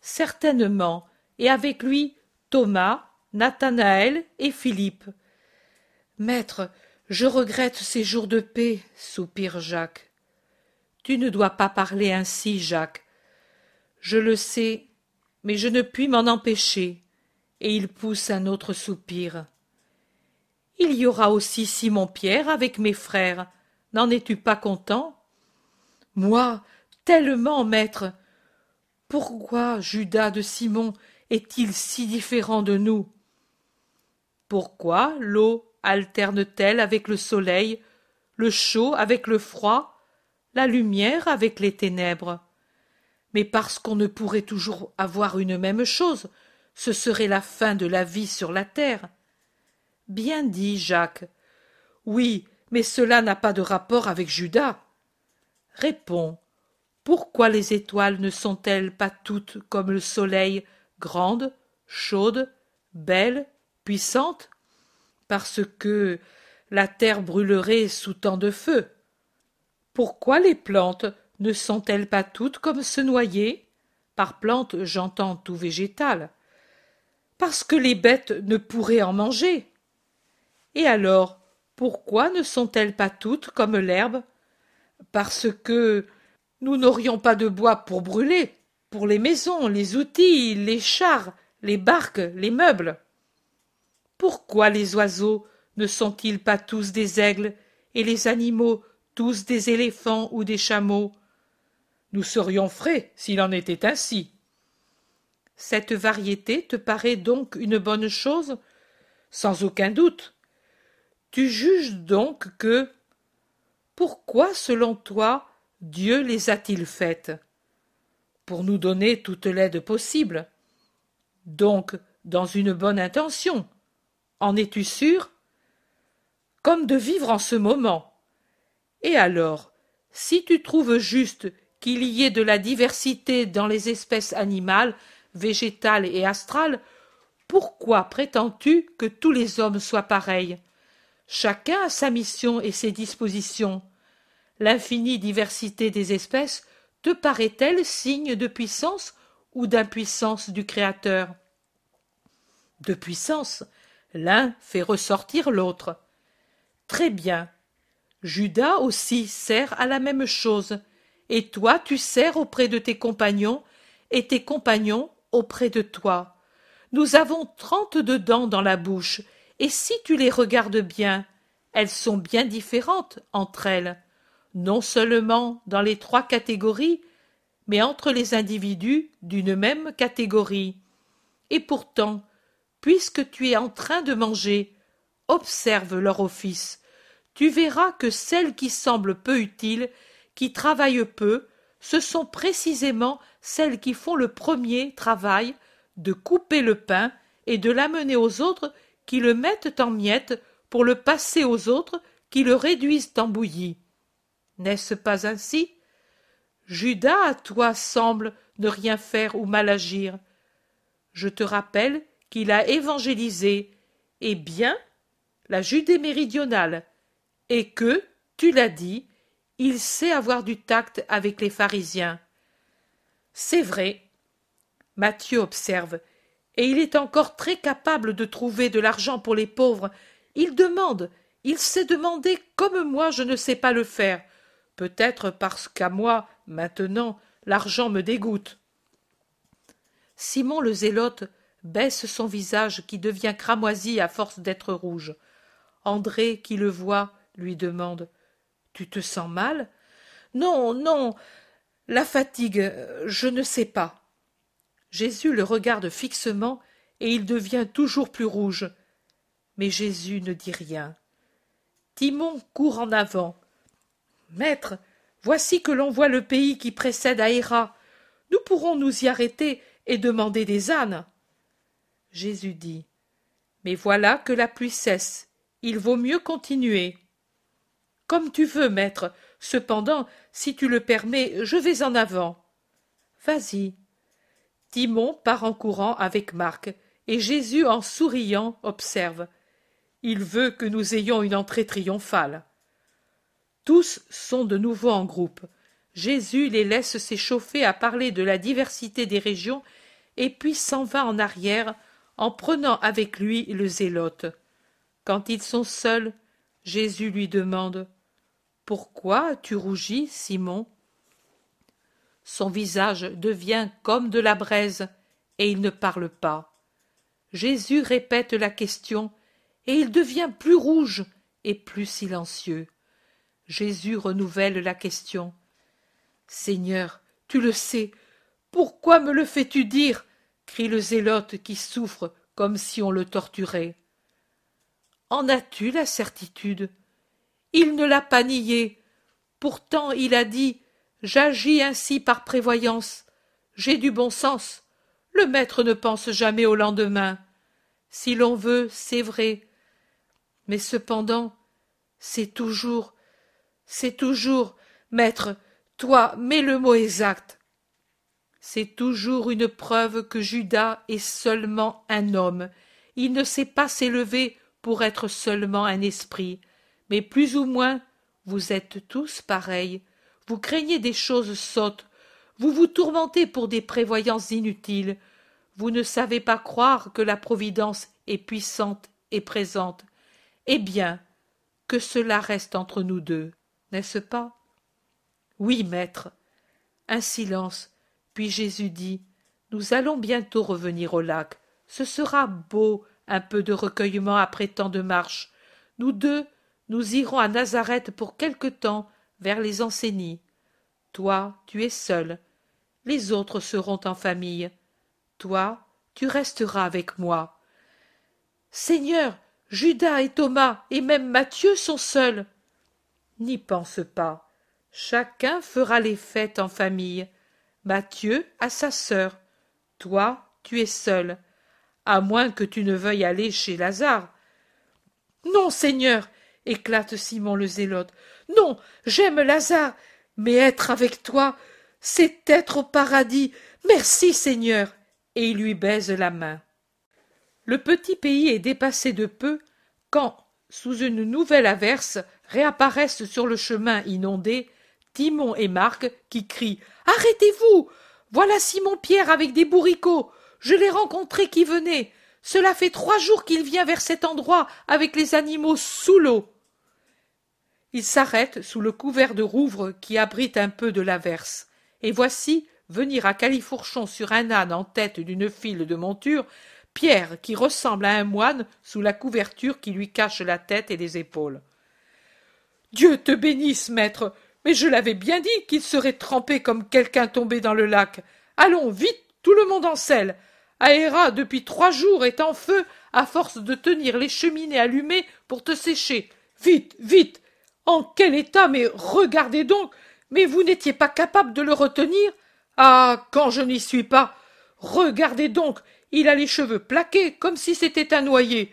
Certainement, et avec lui Thomas, Nathanaël et Philippe. Maître, je regrette ces jours de paix, soupire Jacques. Tu ne dois pas parler ainsi, Jacques. Je le sais, mais je ne puis m'en empêcher. Et il pousse un autre soupir. Il y aura aussi Simon Pierre avec mes frères. N'en es-tu pas content? Moi, tellement, maître. Pourquoi Judas de Simon est-il si différent de nous? Pourquoi l'eau alterne-t-elle avec le soleil, le chaud avec le froid, la lumière avec les ténèbres? Mais parce qu'on ne pourrait toujours avoir une même chose, ce serait la fin de la vie sur la terre. Bien dit, Jacques. Oui, mais cela n'a pas de rapport avec Judas. Réponds. Pourquoi les étoiles ne sont-elles pas toutes comme le soleil, grandes, chaudes, belles, puissantes Parce que la terre brûlerait sous tant de feu. Pourquoi les plantes ne sont-elles pas toutes comme ce noyer? Par plante j'entends tout végétal. Parce que les bêtes ne pourraient en manger. Et alors, pourquoi ne sont-elles pas toutes comme l'herbe? Parce que nous n'aurions pas de bois pour brûler, pour les maisons, les outils, les chars, les barques, les meubles. Pourquoi les oiseaux ne sont-ils pas tous des aigles et les animaux tous des éléphants ou des chameaux? Nous serions frais s'il en était ainsi. Cette variété te paraît donc une bonne chose? Sans aucun doute. Tu juges donc que pourquoi, selon toi, Dieu les a-t-il faites? Pour nous donner toute l'aide possible. Donc, dans une bonne intention. En es-tu sûr? Comme de vivre en ce moment. Et alors, si tu trouves juste qu'il y ait de la diversité dans les espèces animales, végétales et astrales, pourquoi prétends-tu que tous les hommes soient pareils? Chacun a sa mission et ses dispositions. L'infinie diversité des espèces te paraît-elle signe de puissance ou d'impuissance du Créateur? De puissance, l'un fait ressortir l'autre. Très bien. Judas aussi sert à la même chose, et toi tu sers auprès de tes compagnons, et tes compagnons auprès de toi. Nous avons trente-deux dents dans la bouche, et si tu les regardes bien, elles sont bien différentes entre elles, non seulement dans les trois catégories, mais entre les individus d'une même catégorie. Et pourtant, puisque tu es en train de manger, observe leur office. Tu verras que celles qui semblent peu utiles, qui travaillent peu, ce sont précisément celles qui font le premier travail de couper le pain et de l'amener aux autres qui le mettent en miettes pour le passer aux autres qui le réduisent en bouillie. N'est-ce pas ainsi? Judas à toi semble ne rien faire ou mal agir. Je te rappelle qu'il a évangélisé, et bien, la Judée méridionale, et que, tu l'as dit, il sait avoir du tact avec les pharisiens. C'est vrai. Matthieu observe et il est encore très capable de trouver de l'argent pour les pauvres. Il demande, il sait demander comme moi je ne sais pas le faire. Peut-être parce qu'à moi, maintenant, l'argent me dégoûte. Simon le zélote baisse son visage qui devient cramoisi à force d'être rouge. André, qui le voit, lui demande Tu te sens mal? Non, non. La fatigue, je ne sais pas. Jésus le regarde fixement et il devient toujours plus rouge. Mais Jésus ne dit rien. Timon court en avant. Maître, voici que l'on voit le pays qui précède Aéra. Nous pourrons nous y arrêter et demander des ânes. Jésus dit. Mais voilà que la pluie cesse. Il vaut mieux continuer. Comme tu veux, maître. Cependant, si tu le permets, je vais en avant. Vas-y. Timon part en courant avec Marc, et Jésus, en souriant, observe. Il veut que nous ayons une entrée triomphale. Tous sont de nouveau en groupe. Jésus les laisse s'échauffer à parler de la diversité des régions, et puis s'en va en arrière, en prenant avec lui le zélote. Quand ils sont seuls, Jésus lui demande Pourquoi as-tu rougi, Simon? Son visage devient comme de la braise, et il ne parle pas. Jésus répète la question, et il devient plus rouge et plus silencieux. Jésus renouvelle la question. Seigneur, tu le sais, pourquoi me le fais-tu dire? crie le zélote qui souffre comme si on le torturait. En as-tu la certitude? Il ne l'a pas nié. Pourtant il a dit J'agis ainsi par prévoyance. J'ai du bon sens. Le maître ne pense jamais au lendemain. Si l'on veut, c'est vrai. Mais cependant, c'est toujours, c'est toujours, maître, toi, mets le mot exact. C'est toujours une preuve que Judas est seulement un homme. Il ne sait pas s'élever pour être seulement un esprit. Mais plus ou moins, vous êtes tous pareils. Vous craignez des choses sottes. Vous vous tourmentez pour des prévoyances inutiles. Vous ne savez pas croire que la Providence est puissante et présente. Eh bien, que cela reste entre nous deux, n'est-ce pas? Oui, maître. Un silence puis Jésus dit Nous allons bientôt revenir au lac. Ce sera beau, un peu de recueillement après tant de marches. Nous deux, nous irons à Nazareth pour quelque temps, vers les enseignies. Toi, tu es seul. Les autres seront en famille. Toi, tu resteras avec moi. Seigneur, Judas et Thomas et même Matthieu sont seuls. N'y pense pas. Chacun fera les fêtes en famille. Mathieu a sa sœur. Toi, tu es seul, à moins que tu ne veuilles aller chez Lazare. Non, Seigneur, éclate Simon le Zélote. Non, j'aime Lazare, mais être avec toi, c'est être au paradis. Merci, Seigneur. Et il lui baise la main. Le petit pays est dépassé de peu quand, sous une nouvelle averse, réapparaissent sur le chemin inondé Timon et Marc qui crient Arrêtez-vous Voilà Simon-Pierre avec des bourricots Je l'ai rencontré qui venait Cela fait trois jours qu'il vient vers cet endroit avec les animaux sous l'eau. Il s'arrête sous le couvert de rouvre qui abrite un peu de l'averse. Et voici venir à califourchon sur un âne en tête d'une file de monture, Pierre qui ressemble à un moine sous la couverture qui lui cache la tête et les épaules. Dieu te bénisse, maître. Mais je l'avais bien dit qu'il serait trempé comme quelqu'un tombé dans le lac. Allons, vite, tout le monde en selle. Aéra, depuis trois jours, est en feu à force de tenir les cheminées allumées pour te sécher. Vite, vite. En quel état, mais regardez donc. Mais vous n'étiez pas capable de le retenir. Ah. Quand je n'y suis pas. Regardez donc. Il a les cheveux plaqués, comme si c'était un noyer.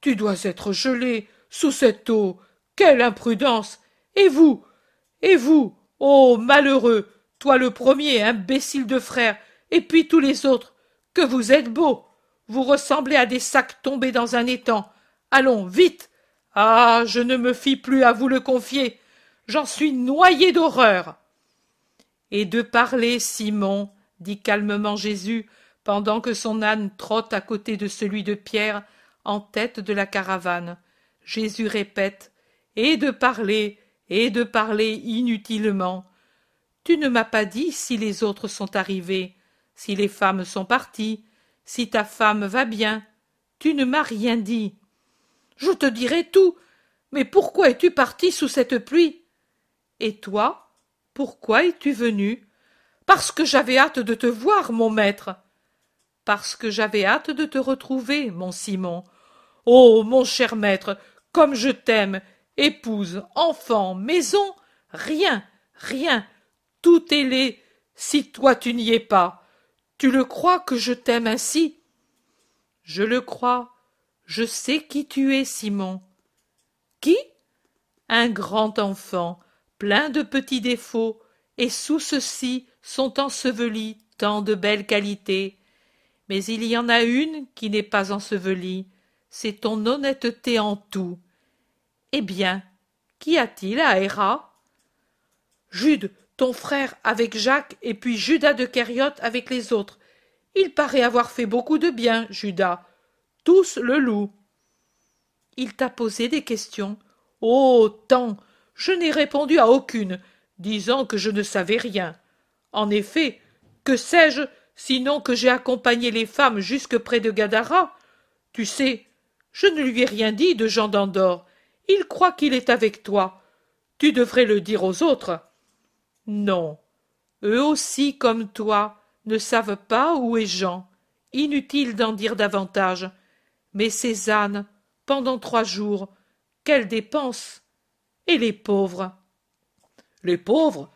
Tu dois être gelé, sous cette eau. Quelle imprudence. Et vous, et vous, ô malheureux, toi le premier, imbécile de frère, et puis tous les autres, que vous êtes beaux. Vous ressemblez à des sacs tombés dans un étang. Allons, vite. Ah. Je ne me fie plus à vous le confier. J'en suis noyé d'horreur. Et de parler, Simon, dit calmement Jésus, pendant que son âne trotte à côté de celui de Pierre, en tête de la caravane. Jésus répète. Et de parler, et de parler inutilement. Tu ne m'as pas dit si les autres sont arrivés, si les femmes sont parties, si ta femme va bien. Tu ne m'as rien dit. Je te dirai tout. Mais pourquoi es-tu parti sous cette pluie? Et toi, pourquoi es-tu venu? Parce que j'avais hâte de te voir, mon maître. Parce que j'avais hâte de te retrouver, mon Simon. Oh, mon cher maître, comme je t'aime épouse, enfant, maison, rien, rien, tout est laid, si toi tu n'y es pas. Tu le crois que je t'aime ainsi? Je le crois. Je sais qui tu es, Simon. Qui? Un grand enfant, plein de petits défauts, et sous ceux-ci sont ensevelis tant de belles qualités. Mais il y en a une qui n'est pas ensevelie, c'est ton honnêteté en tout. Eh bien, qu'y a-t-il à Héra Jude, ton frère avec Jacques, et puis Judas de Kériote avec les autres. Il paraît avoir fait beaucoup de bien, Judas. Tous le louent. Il t'a posé des questions. Oh. Tant. Je n'ai répondu à aucune, disant que je ne savais rien. En effet, que sais-je, sinon que j'ai accompagné les femmes jusque près de Gadara? Tu sais, je ne lui ai rien dit de Jean d'Andorre. Il croit qu'il est avec toi. Tu devrais le dire aux autres. Non. Eux aussi, comme toi, ne savent pas où est Jean. Inutile d'en dire davantage. Mais Cézanne, pendant trois jours, quelle dépense. Et les pauvres. Les pauvres.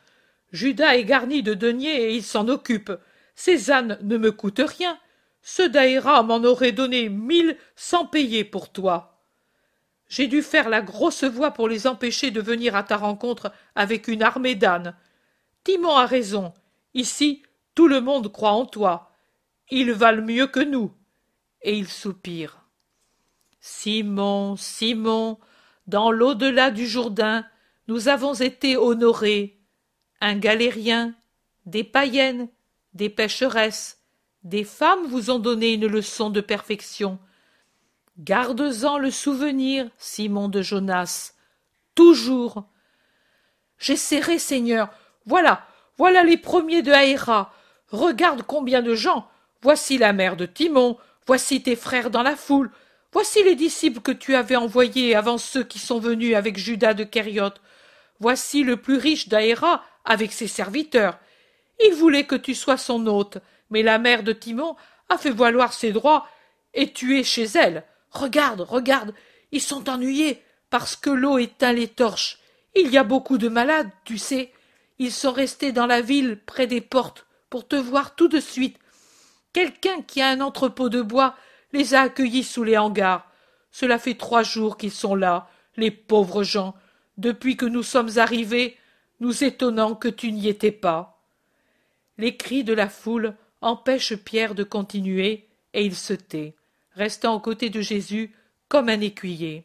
Judas est garni de deniers et il s'en occupe. Cézanne ne me coûte rien. Ce daïra m'en aurait donné mille sans payer pour toi. J'ai dû faire la grosse voix pour les empêcher de venir à ta rencontre avec une armée d'ânes. Timon a raison. Ici, tout le monde croit en toi. Ils valent mieux que nous. Et il soupire. Simon, Simon, dans l'au-delà du Jourdain, nous avons été honorés. Un galérien, des païennes, des pécheresses, des femmes vous ont donné une leçon de perfection. Garde-en le souvenir, Simon de Jonas, toujours. J'essaierai, Seigneur, voilà, voilà les premiers de Haïra. Regarde combien de gens. Voici la mère de Timon. Voici tes frères dans la foule. Voici les disciples que tu avais envoyés avant ceux qui sont venus avec Judas de Kériote. Voici le plus riche d'Aéra avec ses serviteurs. Il voulait que tu sois son hôte, mais la mère de Timon a fait valoir ses droits et tu es chez elle. Regarde, regarde, ils sont ennuyés parce que l'eau éteint les torches. Il y a beaucoup de malades, tu sais. Ils sont restés dans la ville près des portes pour te voir tout de suite. Quelqu'un qui a un entrepôt de bois les a accueillis sous les hangars. Cela fait trois jours qu'ils sont là, les pauvres gens, depuis que nous sommes arrivés, nous étonnant que tu n'y étais pas. Les cris de la foule empêchent Pierre de continuer, et il se tait, restant aux côtés de Jésus comme un écuyer.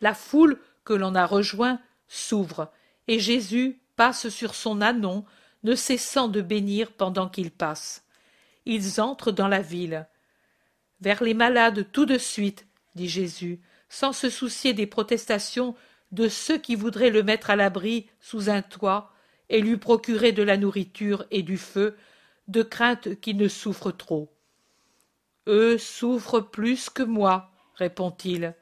La foule que l'on a rejoint s'ouvre, et Jésus passe sur son ânon, ne cessant de bénir pendant qu'il passe. Ils entrent dans la ville. Vers les malades tout de suite, dit Jésus, sans se soucier des protestations de ceux qui voudraient le mettre à l'abri sous un toit et lui procurer de la nourriture et du feu, de crainte qu'il ne souffre trop. Eux souffrent plus que moi, répond-il.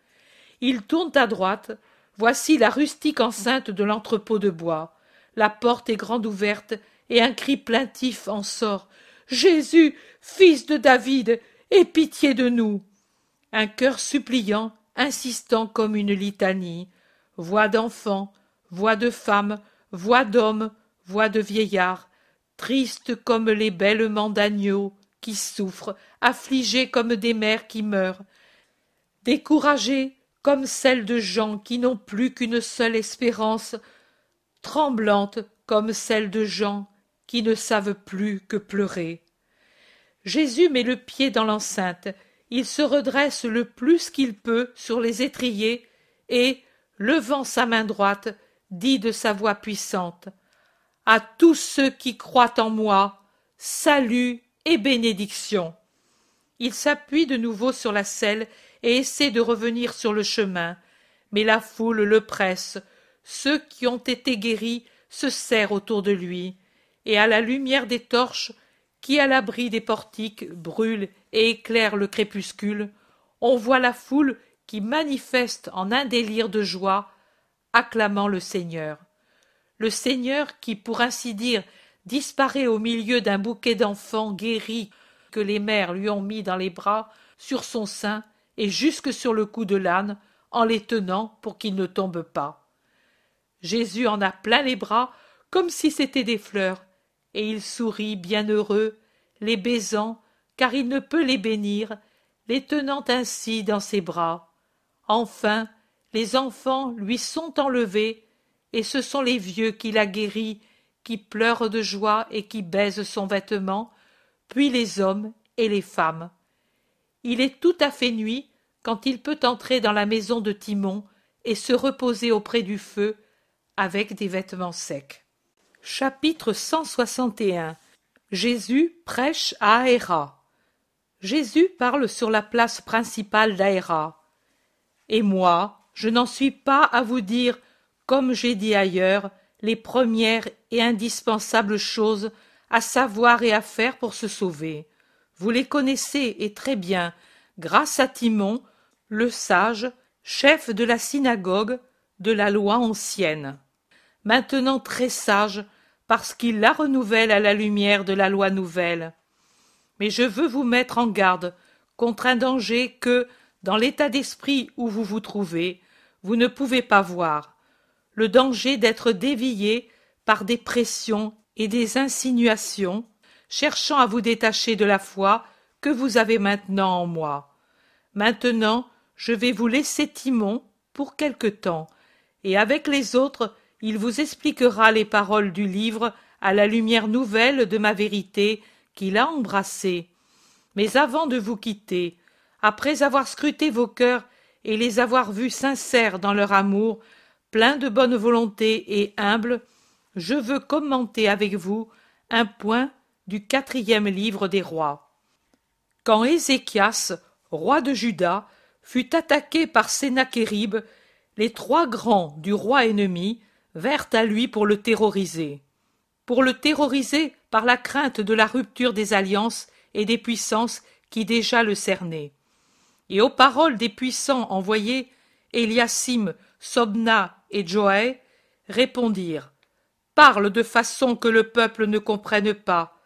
Ils tournent à droite, Voici la rustique enceinte de l'entrepôt de bois. La porte est grande ouverte, et un cri plaintif en sort. Jésus, fils de David, aie pitié de nous. Un cœur suppliant, insistant comme une litanie. Voix d'enfant, voix de femme, voix d'homme, voix de vieillard, triste comme les bêlements d'agneaux qui souffrent, affligés comme des mères qui meurent, découragés comme celle de gens qui n'ont plus qu'une seule espérance, tremblante comme celle de gens qui ne savent plus que pleurer. Jésus met le pied dans l'enceinte, il se redresse le plus qu'il peut sur les étriers et, levant sa main droite, dit de sa voix puissante À tous ceux qui croient en moi, salut bénédiction. Il s'appuie de nouveau sur la selle et essaie de revenir sur le chemin. Mais la foule le presse. Ceux qui ont été guéris se serrent autour de lui, et à la lumière des torches, qui à l'abri des portiques brûlent et éclairent le crépuscule, on voit la foule qui manifeste en un délire de joie, acclamant le Seigneur. Le Seigneur qui, pour ainsi dire, disparaît au milieu d'un bouquet d'enfants guéris que les mères lui ont mis dans les bras, sur son sein, et jusque sur le cou de l'âne, en les tenant pour qu'ils ne tombent pas. Jésus en a plein les bras, comme si c'étaient des fleurs, et il sourit bien heureux, les baisant, car il ne peut les bénir, les tenant ainsi dans ses bras. Enfin, les enfants lui sont enlevés, et ce sont les vieux qu'il a guéris, pleure de joie et qui baise son vêtement, puis les hommes et les femmes. Il est tout à fait nuit quand il peut entrer dans la maison de Timon et se reposer auprès du feu avec des vêtements secs. Chapitre 161 Jésus prêche à Aéra. Jésus parle sur la place principale d'Aéra. Et moi, je n'en suis pas à vous dire, comme j'ai dit ailleurs, les premières et indispensables choses à savoir et à faire pour se sauver. Vous les connaissez et très bien, grâce à Timon, le sage, chef de la synagogue de la loi ancienne. Maintenant très sage, parce qu'il la renouvelle à la lumière de la loi nouvelle. Mais je veux vous mettre en garde contre un danger que, dans l'état d'esprit où vous vous trouvez, vous ne pouvez pas voir, le danger d'être dévié par des pressions et des insinuations, cherchant à vous détacher de la foi que vous avez maintenant en moi. Maintenant, je vais vous laisser Timon pour quelque temps, et avec les autres, il vous expliquera les paroles du livre à la lumière nouvelle de ma vérité qu'il a embrassée. Mais avant de vous quitter, après avoir scruté vos cœurs et les avoir vus sincères dans leur amour, pleins de bonne volonté et humbles, je veux commenter avec vous un point du quatrième livre des rois. Quand Ézéchias, roi de Juda, fut attaqué par Sénachérib, les trois grands du roi ennemi vinrent à lui pour le terroriser. Pour le terroriser par la crainte de la rupture des alliances et des puissances qui déjà le cernaient. Et aux paroles des puissants envoyés, Eliasim, Sobna et Joé répondirent Parle de façon que le peuple ne comprenne pas,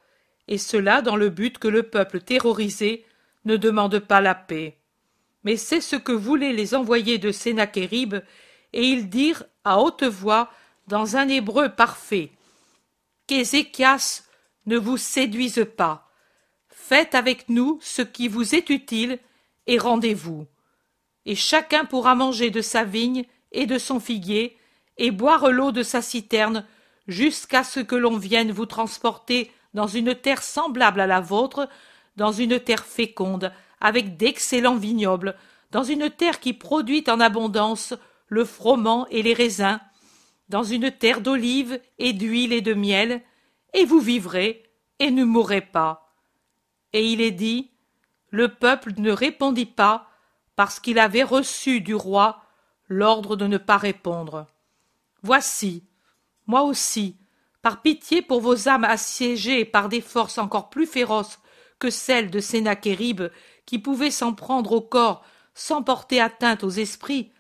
et cela dans le but que le peuple terrorisé ne demande pas la paix. Mais c'est ce que voulaient les envoyés de Sénachérib, et ils dirent à haute voix, dans un hébreu parfait, qu'Ézéchias ne vous séduise pas. Faites avec nous ce qui vous est utile, et rendez-vous. Et chacun pourra manger de sa vigne et de son figuier, et boire l'eau de sa citerne, jusqu'à ce que l'on vienne vous transporter dans une terre semblable à la vôtre, dans une terre féconde, avec d'excellents vignobles, dans une terre qui produit en abondance le froment et les raisins, dans une terre d'olives et d'huile et de miel, et vous vivrez et ne mourrez pas. Et il est dit, le peuple ne répondit pas, parce qu'il avait reçu du roi l'ordre de ne pas répondre. Voici, moi aussi, par pitié pour vos âmes assiégées par des forces encore plus féroces que celles de Sénachérib, qui pouvaient s'en prendre au corps sans porter atteinte aux esprits,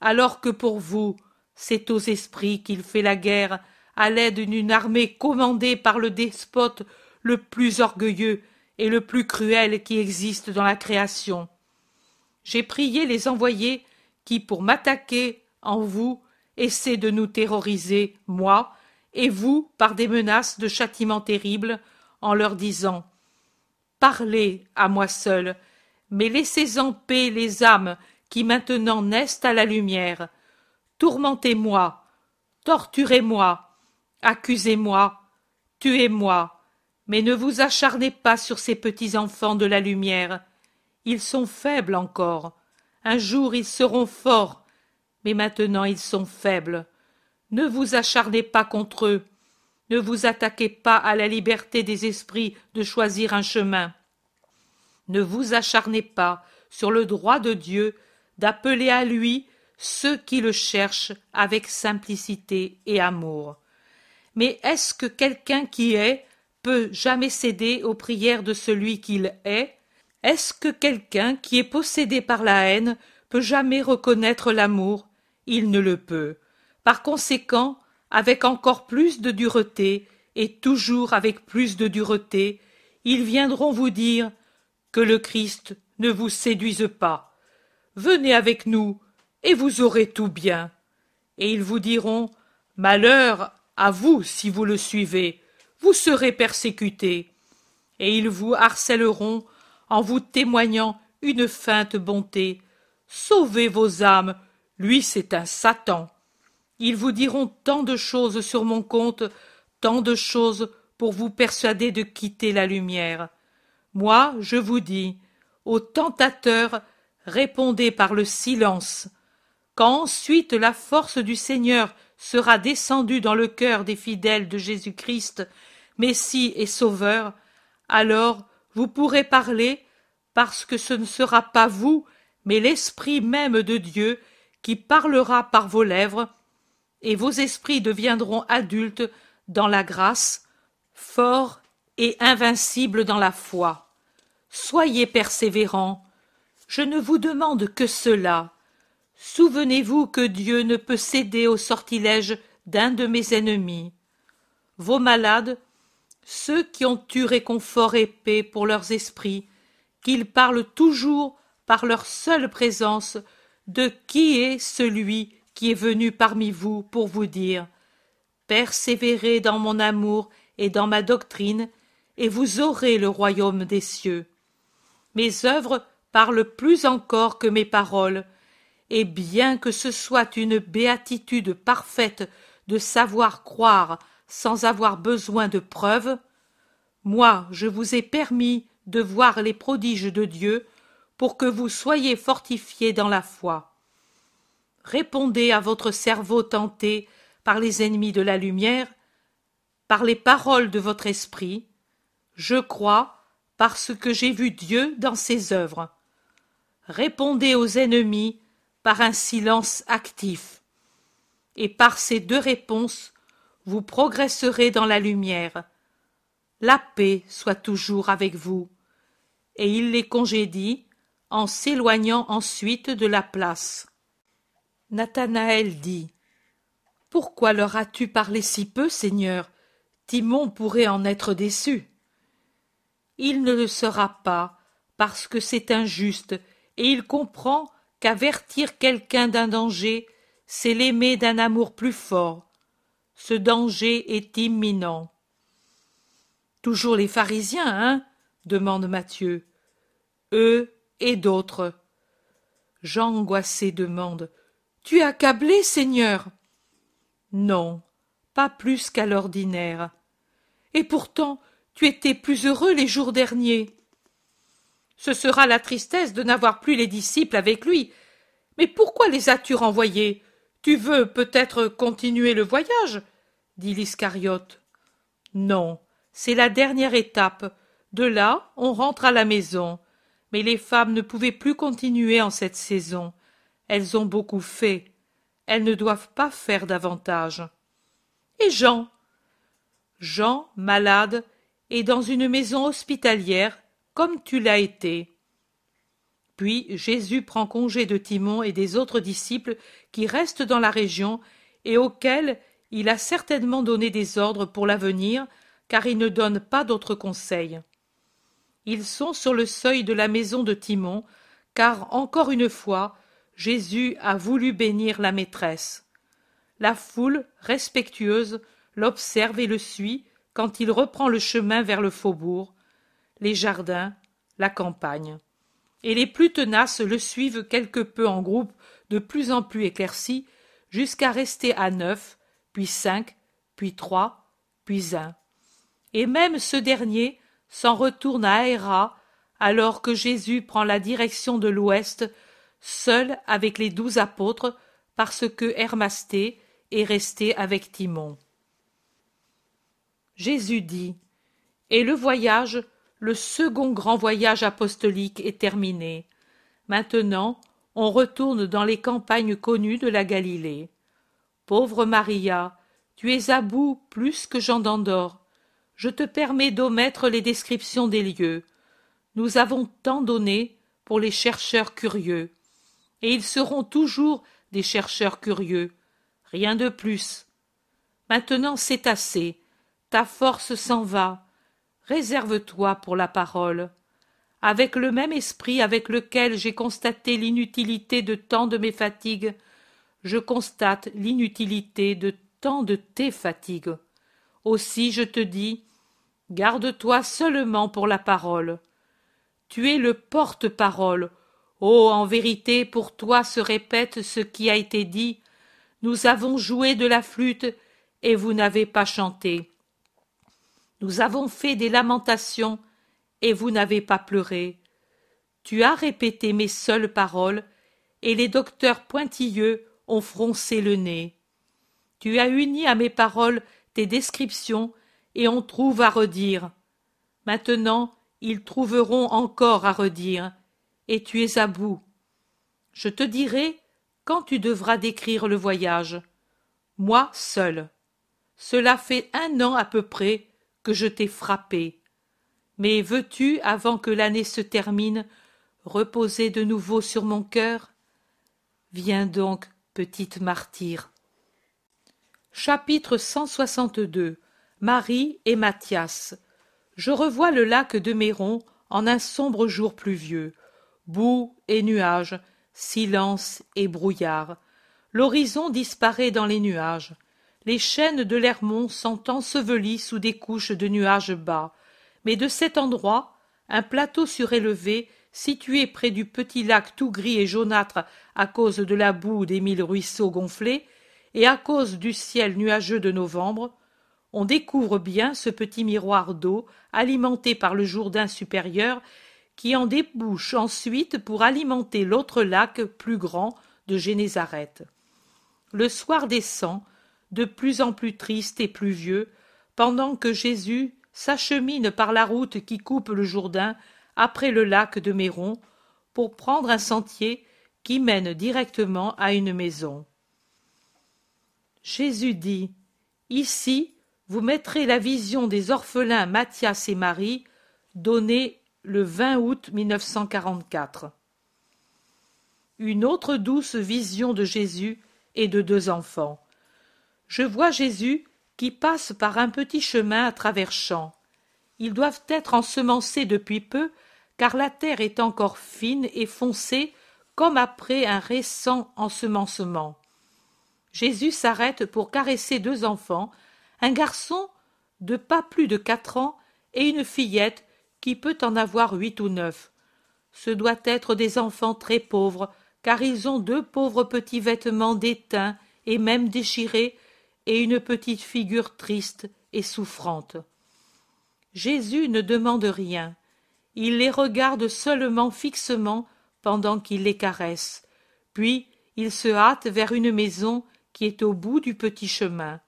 alors que pour vous, c'est aux esprits qu'il fait la guerre, à l'aide d'une armée commandée par le despote le plus orgueilleux et le plus cruel qui existe dans la création. J'ai prié les envoyés qui, pour m'attaquer en vous, essaient de nous terroriser, moi, et vous, par des menaces de châtiments terribles, en leur disant Parlez à moi seul, mais laissez en paix les âmes qui maintenant naissent à la lumière. Tourmentez-moi, torturez-moi, accusez-moi, tuez-moi, mais ne vous acharnez pas sur ces petits enfants de la lumière. Ils sont faibles encore. Un jour ils seront forts, mais maintenant ils sont faibles. Ne vous acharnez pas contre eux. Ne vous attaquez pas à la liberté des esprits de choisir un chemin. Ne vous acharnez pas sur le droit de Dieu d'appeler à lui ceux qui le cherchent avec simplicité et amour. Mais est-ce que quelqu'un qui est peut jamais céder aux prières de celui qu'il est? Est-ce que quelqu'un qui est possédé par la haine peut jamais reconnaître l'amour? Il ne le peut. Par conséquent, avec encore plus de dureté, et toujours avec plus de dureté, ils viendront vous dire que le Christ ne vous séduise pas. Venez avec nous, et vous aurez tout bien. Et ils vous diront Malheur à vous si vous le suivez, vous serez persécutés. Et ils vous harcèleront en vous témoignant une feinte bonté. Sauvez vos âmes, lui c'est un Satan. Ils vous diront tant de choses sur mon compte, tant de choses pour vous persuader de quitter la lumière. Moi, je vous dis, aux tentateurs, répondez par le silence. Quand ensuite la force du Seigneur sera descendue dans le cœur des fidèles de Jésus-Christ, Messie et Sauveur, alors vous pourrez parler, parce que ce ne sera pas vous, mais l'Esprit même de Dieu qui parlera par vos lèvres, et vos esprits deviendront adultes dans la grâce, forts et invincibles dans la foi. Soyez persévérants. Je ne vous demande que cela. Souvenez-vous que Dieu ne peut céder au sortilège d'un de mes ennemis. Vos malades, ceux qui ont eu réconfort et paix pour leurs esprits, qu'ils parlent toujours par leur seule présence de qui est celui qui est venu parmi vous pour vous dire Persévérez dans mon amour et dans ma doctrine, et vous aurez le royaume des cieux. Mes œuvres parlent plus encore que mes paroles, et bien que ce soit une béatitude parfaite de savoir croire sans avoir besoin de preuves, moi je vous ai permis de voir les prodiges de Dieu pour que vous soyez fortifiés dans la foi. Répondez à votre cerveau tenté par les ennemis de la lumière, par les paroles de votre esprit. Je crois parce que j'ai vu Dieu dans ses œuvres. Répondez aux ennemis par un silence actif. Et par ces deux réponses, vous progresserez dans la lumière. La paix soit toujours avec vous. Et il les congédie en s'éloignant ensuite de la place. Nathanaël dit Pourquoi leur as-tu parlé si peu, Seigneur? Timon pourrait en être déçu. Il ne le sera pas, parce que c'est injuste, et il comprend qu'avertir quelqu'un d'un danger, c'est l'aimer d'un amour plus fort. Ce danger est imminent. Toujours les pharisiens, hein demande Matthieu. Eux et d'autres. Jean angoissé demande Tu es accablé, Seigneur? Non, pas plus qu'à l'ordinaire. Et pourtant, tu étais plus heureux les jours derniers. Ce sera la tristesse de n'avoir plus les disciples avec lui. Mais pourquoi les as-tu renvoyés? Tu veux peut-être continuer le voyage dit l'Iscariote. Non, c'est la dernière étape. De là, on rentre à la maison. Mais les femmes ne pouvaient plus continuer en cette saison. Elles ont beaucoup fait. Elles ne doivent pas faire davantage. Et Jean? Jean, malade, est dans une maison hospitalière, comme tu l'as été. Puis Jésus prend congé de Timon et des autres disciples qui restent dans la région et auxquels il a certainement donné des ordres pour l'avenir, car il ne donne pas d'autres conseils. Ils sont sur le seuil de la maison de Timon, car encore une fois, Jésus a voulu bénir la maîtresse. La foule, respectueuse, l'observe et le suit quand il reprend le chemin vers le faubourg, les jardins, la campagne. Et les plus tenaces le suivent quelque peu en groupe de plus en plus éclaircis, jusqu'à rester à neuf, puis cinq, puis trois, puis un. Et même ce dernier, s'en retourne à Héra, alors que Jésus prend la direction de l'ouest, seul avec les douze apôtres, parce que Hermasté est resté avec Timon. Jésus dit Et le voyage, le second grand voyage apostolique est terminé. Maintenant, on retourne dans les campagnes connues de la Galilée. Pauvre Maria, tu es à bout plus que Jean d'Andorre je te permets d'omettre les descriptions des lieux. Nous avons tant donné pour les chercheurs curieux, et ils seront toujours des chercheurs curieux, rien de plus. Maintenant c'est assez, ta force s'en va, réserve-toi pour la parole. Avec le même esprit avec lequel j'ai constaté l'inutilité de tant de mes fatigues, je constate l'inutilité de tant de tes fatigues. Aussi je te dis, garde-toi seulement pour la parole. Tu es le porte-parole. Oh, en vérité, pour toi se répète ce qui a été dit. Nous avons joué de la flûte, et vous n'avez pas chanté. Nous avons fait des lamentations, et vous n'avez pas pleuré. Tu as répété mes seules paroles, et les docteurs pointilleux ont froncé le nez. Tu as uni à mes paroles tes descriptions, et on trouve à redire. Maintenant, ils trouveront encore à redire, et tu es à bout. Je te dirai quand tu devras décrire le voyage. Moi seul. Cela fait un an à peu près que je t'ai frappé. Mais veux-tu, avant que l'année se termine, reposer de nouveau sur mon cœur? Viens donc, petite martyre. Chapitre 162 Marie et Mathias. Je revois le lac de Méron en un sombre jour pluvieux. Boue et nuages, silence et brouillard. L'horizon disparaît dans les nuages. Les chaînes de l'Hermont sont ensevelies sous des couches de nuages bas. Mais de cet endroit, un plateau surélevé, situé près du petit lac tout gris et jaunâtre à cause de la boue des mille ruisseaux gonflés, et à cause du ciel nuageux de novembre, on découvre bien ce petit miroir d'eau alimenté par le Jourdain supérieur qui en débouche ensuite pour alimenter l'autre lac plus grand de Génézareth. Le soir descend, de plus en plus triste et pluvieux, pendant que Jésus s'achemine par la route qui coupe le Jourdain après le lac de Méron pour prendre un sentier qui mène directement à une maison. Jésus dit Ici, vous mettrez la vision des orphelins Mathias et Marie, donnée le 20 août 1944. Une autre douce vision de Jésus et de deux enfants. Je vois Jésus qui passe par un petit chemin à travers champs. Ils doivent être ensemencés depuis peu, car la terre est encore fine et foncée comme après un récent ensemencement. Jésus s'arrête pour caresser deux enfants, un garçon de pas plus de quatre ans et une fillette qui peut en avoir huit ou neuf. Ce doit être des enfants très pauvres, car ils ont deux pauvres petits vêtements déteints et même déchirés, et une petite figure triste et souffrante. Jésus ne demande rien. Il les regarde seulement fixement pendant qu'il les caresse. Puis il se hâte vers une maison qui est au bout du petit chemin.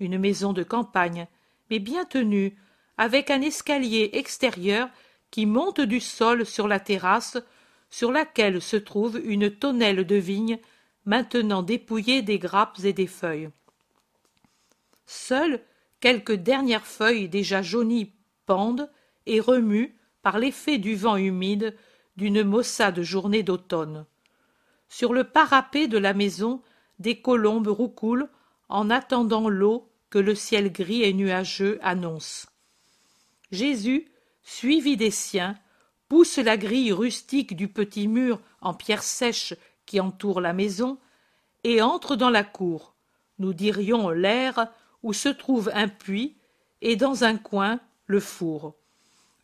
Une maison de campagne, mais bien tenue, avec un escalier extérieur qui monte du sol sur la terrasse, sur laquelle se trouve une tonnelle de vigne, maintenant dépouillée des grappes et des feuilles. Seules quelques dernières feuilles déjà jaunies pendent et remuent par l'effet du vent humide d'une maussade journée d'automne. Sur le parapet de la maison des colombes roucoulent en attendant l'eau que le ciel gris et nuageux annonce. Jésus, suivi des siens, pousse la grille rustique du petit mur en pierre sèche qui entoure la maison, et entre dans la cour, nous dirions l'air où se trouve un puits, et dans un coin le four.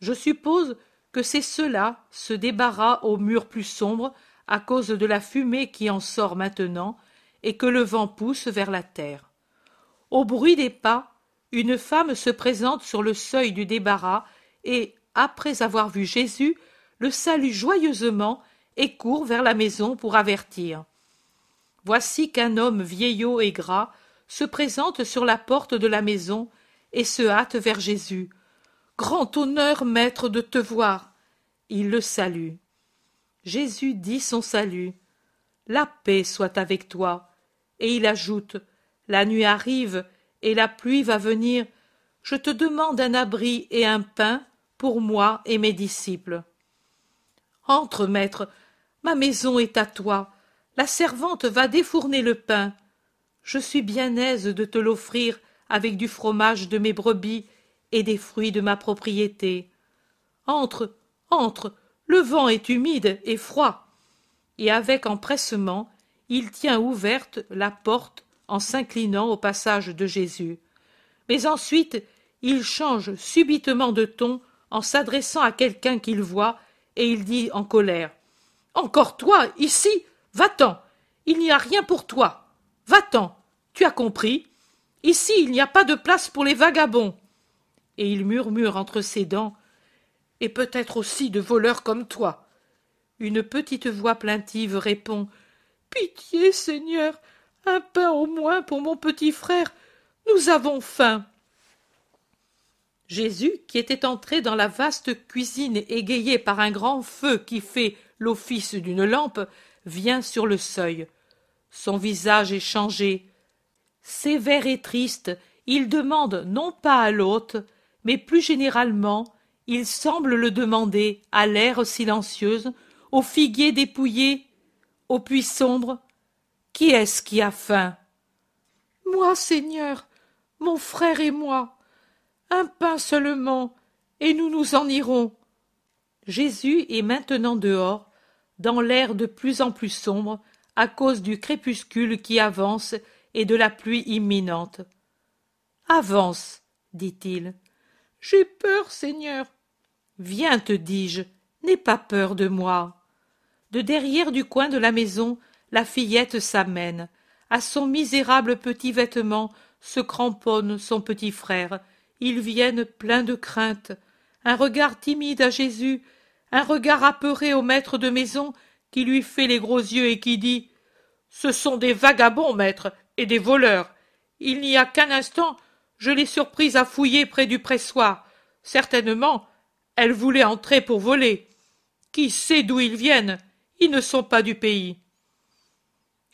Je suppose que c'est cela se débarras au mur plus sombre à cause de la fumée qui en sort maintenant et que le vent pousse vers la terre. Au bruit des pas, une femme se présente sur le seuil du débarras et, après avoir vu Jésus, le salue joyeusement et court vers la maison pour avertir. Voici qu'un homme vieillot et gras se présente sur la porte de la maison et se hâte vers Jésus. Grand honneur, maître, de te voir. Il le salue. Jésus dit son salut. La paix soit avec toi et il ajoute La nuit arrive et la pluie va venir. Je te demande un abri et un pain pour moi et mes disciples. Entre, maître, ma maison est à toi. La servante va défourner le pain. Je suis bien aise de te l'offrir avec du fromage de mes brebis et des fruits de ma propriété. Entre, entre, le vent est humide et froid. Et avec empressement, il tient ouverte la porte en s'inclinant au passage de Jésus. Mais ensuite il change subitement de ton en s'adressant à quelqu'un qu'il voit, et il dit en colère. Encore toi, ici. Va t'en. Il n'y a rien pour toi. Va t'en. Tu as compris. Ici il n'y a pas de place pour les vagabonds. et il murmure entre ses dents Et peut-être aussi de voleurs comme toi. Une petite voix plaintive répond Pitié, Seigneur, un pain au moins pour mon petit frère. Nous avons faim. Jésus, qui était entré dans la vaste cuisine égayée par un grand feu qui fait l'office d'une lampe, vient sur le seuil. Son visage est changé. Sévère et triste, il demande non pas à l'hôte, mais plus généralement, il semble le demander à l'air silencieuse, au figuier dépouillé, au puits sombre. Qui est-ce qui a faim? Moi, Seigneur, mon frère et moi. Un pain seulement, et nous nous en irons. Jésus est maintenant dehors, dans l'air de plus en plus sombre, à cause du crépuscule qui avance et de la pluie imminente. Avance, dit-il. J'ai peur, Seigneur. Viens, te dis-je, n'aie pas peur de moi. De derrière du coin de la maison, la fillette s'amène. À son misérable petit vêtement se cramponne son petit frère. Ils viennent pleins de crainte. Un regard timide à Jésus, un regard apeuré au maître de maison qui lui fait les gros yeux et qui dit Ce sont des vagabonds, maître, et des voleurs. Il n'y a qu'un instant, je l'ai surprise à fouiller près du pressoir. Certainement, elle voulait entrer pour voler. Qui sait d'où ils viennent? Ils ne sont pas du pays.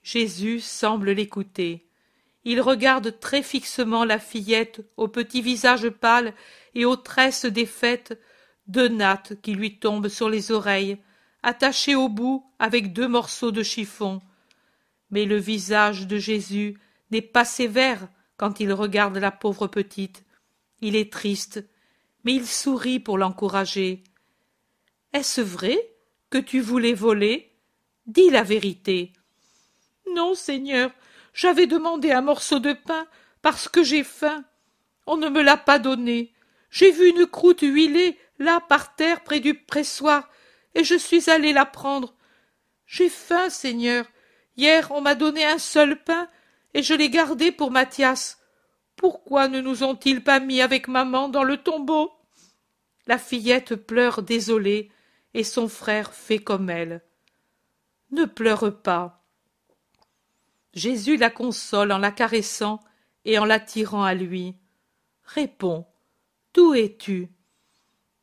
Jésus semble l'écouter. Il regarde très fixement la fillette au petit visage pâle et aux tresses défaites, deux nattes qui lui tombent sur les oreilles, attachées au bout avec deux morceaux de chiffon. Mais le visage de Jésus n'est pas sévère quand il regarde la pauvre petite. Il est triste, mais il sourit pour l'encourager. Est-ce vrai que tu voulais voler? Dis la vérité. Non, Seigneur, j'avais demandé un morceau de pain parce que j'ai faim. On ne me l'a pas donné. J'ai vu une croûte huilée là par terre près du pressoir, et je suis allé la prendre. J'ai faim, Seigneur. Hier on m'a donné un seul pain, et je l'ai gardé pour Mathias. Pourquoi ne nous ont-ils pas mis avec maman dans le tombeau? La fillette pleure désolée, et son frère fait comme elle. Ne pleure pas. Jésus la console en la caressant et en l'attirant à lui. Réponds. D'où es-tu?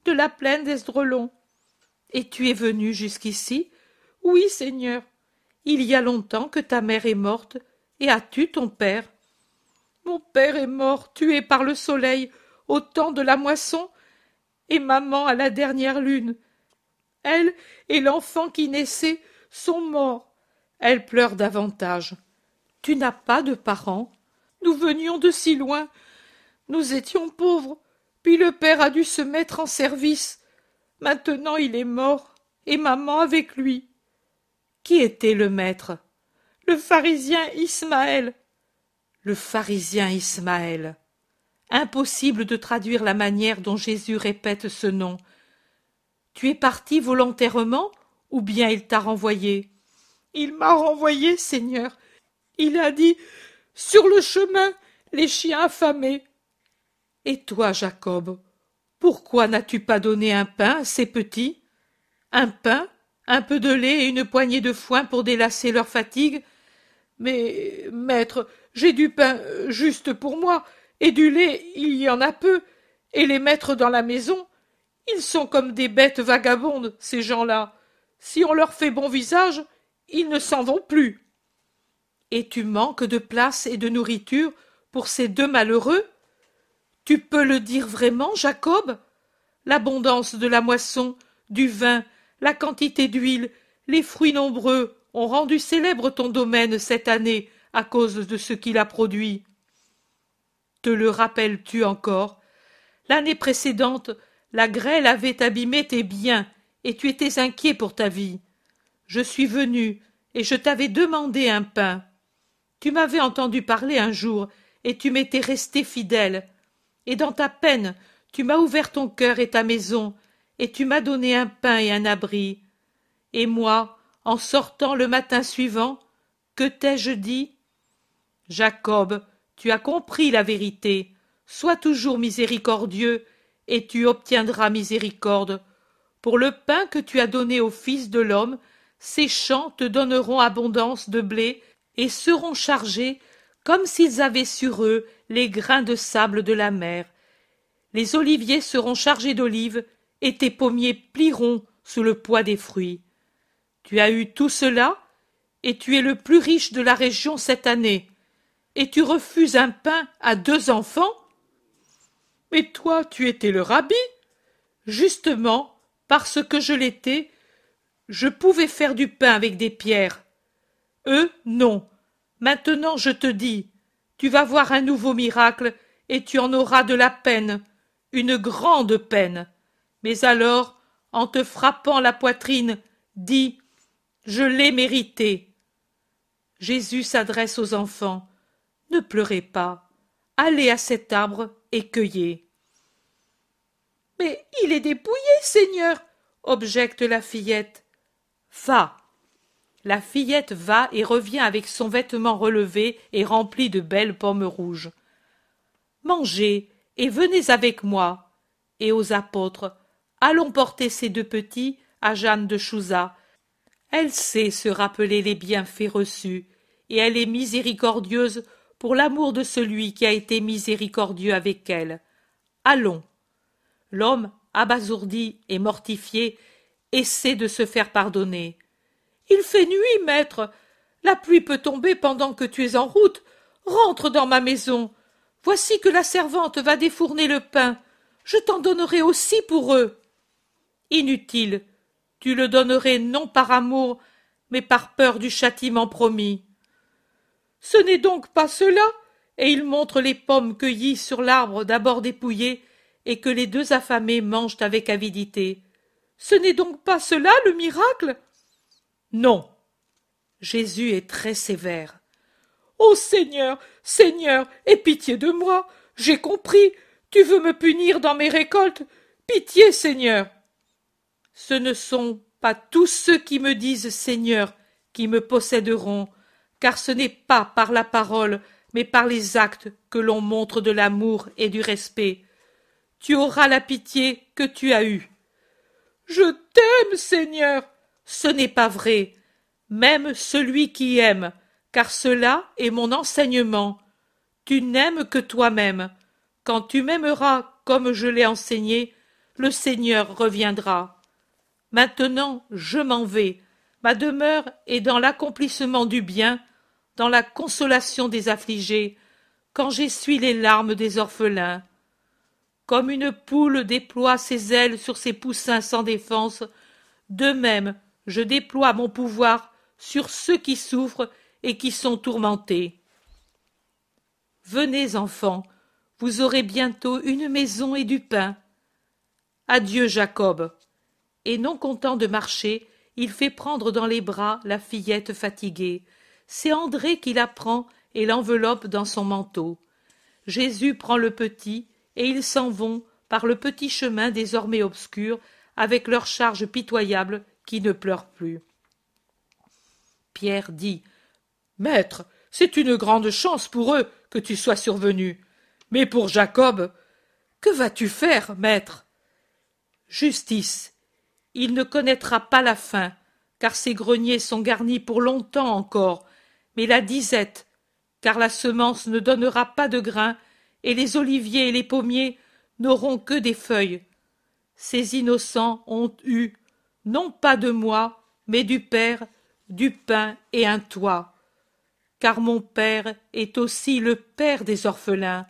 De la plaine d'Esdrelon. Et tu es venu jusqu'ici? Oui, Seigneur. Il y a longtemps que ta mère est morte, et as-tu ton père? Mon père est mort, tué par le soleil, au temps de la moisson, et maman à la dernière lune. Elle et l'enfant qui naissait sont morts. Elle pleure davantage. Tu n'as pas de parents? Nous venions de si loin. Nous étions pauvres. Puis le père a dû se mettre en service. Maintenant il est mort, et maman avec lui. Qui était le maître? Le pharisien Ismaël. Le pharisien Ismaël. Impossible de traduire la manière dont Jésus répète ce nom. Tu es parti volontairement, ou bien il t'a renvoyé? Il m'a renvoyé, Seigneur, il a dit Sur le chemin, les chiens affamés. Et toi, Jacob, pourquoi n'as-tu pas donné un pain à ces petits? Un pain, un peu de lait et une poignée de foin pour délasser leur fatigue? Mais, maître, j'ai du pain juste pour moi, et du lait il y en a peu, et les mettre dans la maison, ils sont comme des bêtes vagabondes, ces gens-là. Si on leur fait bon visage, ils ne s'en vont plus. Et tu manques de place et de nourriture pour ces deux malheureux? Tu peux le dire vraiment, Jacob? L'abondance de la moisson, du vin, la quantité d'huile, les fruits nombreux ont rendu célèbre ton domaine cette année à cause de ce qu'il a produit. Te le rappelles-tu encore? L'année précédente, la grêle avait abîmé tes biens, et tu étais inquiet pour ta vie. Je suis venu, et je t'avais demandé un pain. Tu m'avais entendu parler un jour, et tu m'étais resté fidèle. Et dans ta peine, tu m'as ouvert ton cœur et ta maison, et tu m'as donné un pain et un abri. Et moi, en sortant le matin suivant, que t'ai-je dit? Jacob, tu as compris la vérité. sois toujours miséricordieux, et tu obtiendras miséricorde. Pour le pain que tu as donné au Fils de l'homme, ces champs te donneront abondance de blé, et seront chargés comme s'ils avaient sur eux les grains de sable de la mer. Les oliviers seront chargés d'olives, et tes pommiers plieront sous le poids des fruits. Tu as eu tout cela, et tu es le plus riche de la région cette année, et tu refuses un pain à deux enfants? Mais toi, tu étais le rabbi Justement, parce que je l'étais, je pouvais faire du pain avec des pierres. Eux, non. Maintenant, je te dis, tu vas voir un nouveau miracle, et tu en auras de la peine, une grande peine. Mais alors, en te frappant la poitrine, dis Je l'ai mérité. Jésus s'adresse aux enfants. Ne pleurez pas. Allez à cet arbre et cueillez. Mais il est dépouillé, Seigneur, objecte la fillette. Va. La fillette va et revient avec son vêtement relevé et rempli de belles pommes rouges. Mangez et venez avec moi. Et aux apôtres, allons porter ces deux petits à Jeanne de Chouza. Elle sait se rappeler les bienfaits reçus, et elle est miséricordieuse pour l'amour de celui qui a été miséricordieux avec elle. Allons. L'homme, abasourdi et mortifié, essaie de se faire pardonner. Il fait nuit, maître. La pluie peut tomber pendant que tu es en route. Rentre dans ma maison. Voici que la servante va défourner le pain. Je t'en donnerai aussi pour eux. Inutile. Tu le donnerais non par amour, mais par peur du châtiment promis. Ce n'est donc pas cela. Et il montre les pommes cueillies sur l'arbre d'abord dépouillé et que les deux affamés mangent avec avidité. Ce n'est donc pas cela le miracle? Non. Jésus est très sévère. Ô Seigneur, Seigneur, aie pitié de moi. J'ai compris. Tu veux me punir dans mes récoltes. Pitié, Seigneur. Ce ne sont pas tous ceux qui me disent Seigneur qui me posséderont, car ce n'est pas par la parole, mais par les actes que l'on montre de l'amour et du respect. Tu auras la pitié que tu as eue. Je t'aime, Seigneur. Ce n'est pas vrai. Même celui qui aime, car cela est mon enseignement. Tu n'aimes que toi-même. Quand tu m'aimeras comme je l'ai enseigné, le Seigneur reviendra. Maintenant je m'en vais. Ma demeure est dans l'accomplissement du bien, dans la consolation des affligés, quand j'essuie les larmes des orphelins. Comme une poule déploie ses ailes sur ses poussins sans défense, de même je déploie mon pouvoir sur ceux qui souffrent et qui sont tourmentés. Venez, enfants, vous aurez bientôt une maison et du pain. Adieu, Jacob. Et non content de marcher, il fait prendre dans les bras la fillette fatiguée. C'est André qui la prend et l'enveloppe dans son manteau. Jésus prend le petit et ils s'en vont par le petit chemin désormais obscur, avec leur charge pitoyable qui ne pleure plus. Pierre dit Maître, c'est une grande chance pour eux que tu sois survenu. Mais pour Jacob, que vas-tu faire, maître? Justice. Il ne connaîtra pas la faim, car ses greniers sont garnis pour longtemps encore, mais la disette, car la semence ne donnera pas de grains et les oliviers et les pommiers n'auront que des feuilles. Ces innocents ont eu, non pas de moi, mais du Père, du pain et un toit. Car mon Père est aussi le Père des orphelins,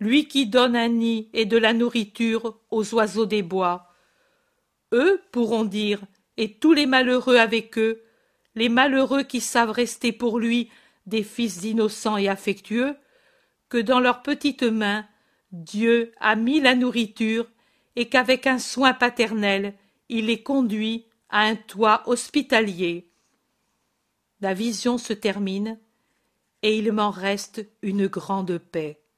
lui qui donne un nid et de la nourriture aux oiseaux des bois. Eux pourront dire, et tous les malheureux avec eux, les malheureux qui savent rester pour lui des fils innocents et affectueux, que dans leurs petites mains Dieu a mis la nourriture et qu'avec un soin paternel il les conduit à un toit hospitalier. La vision se termine et il m'en reste une grande paix.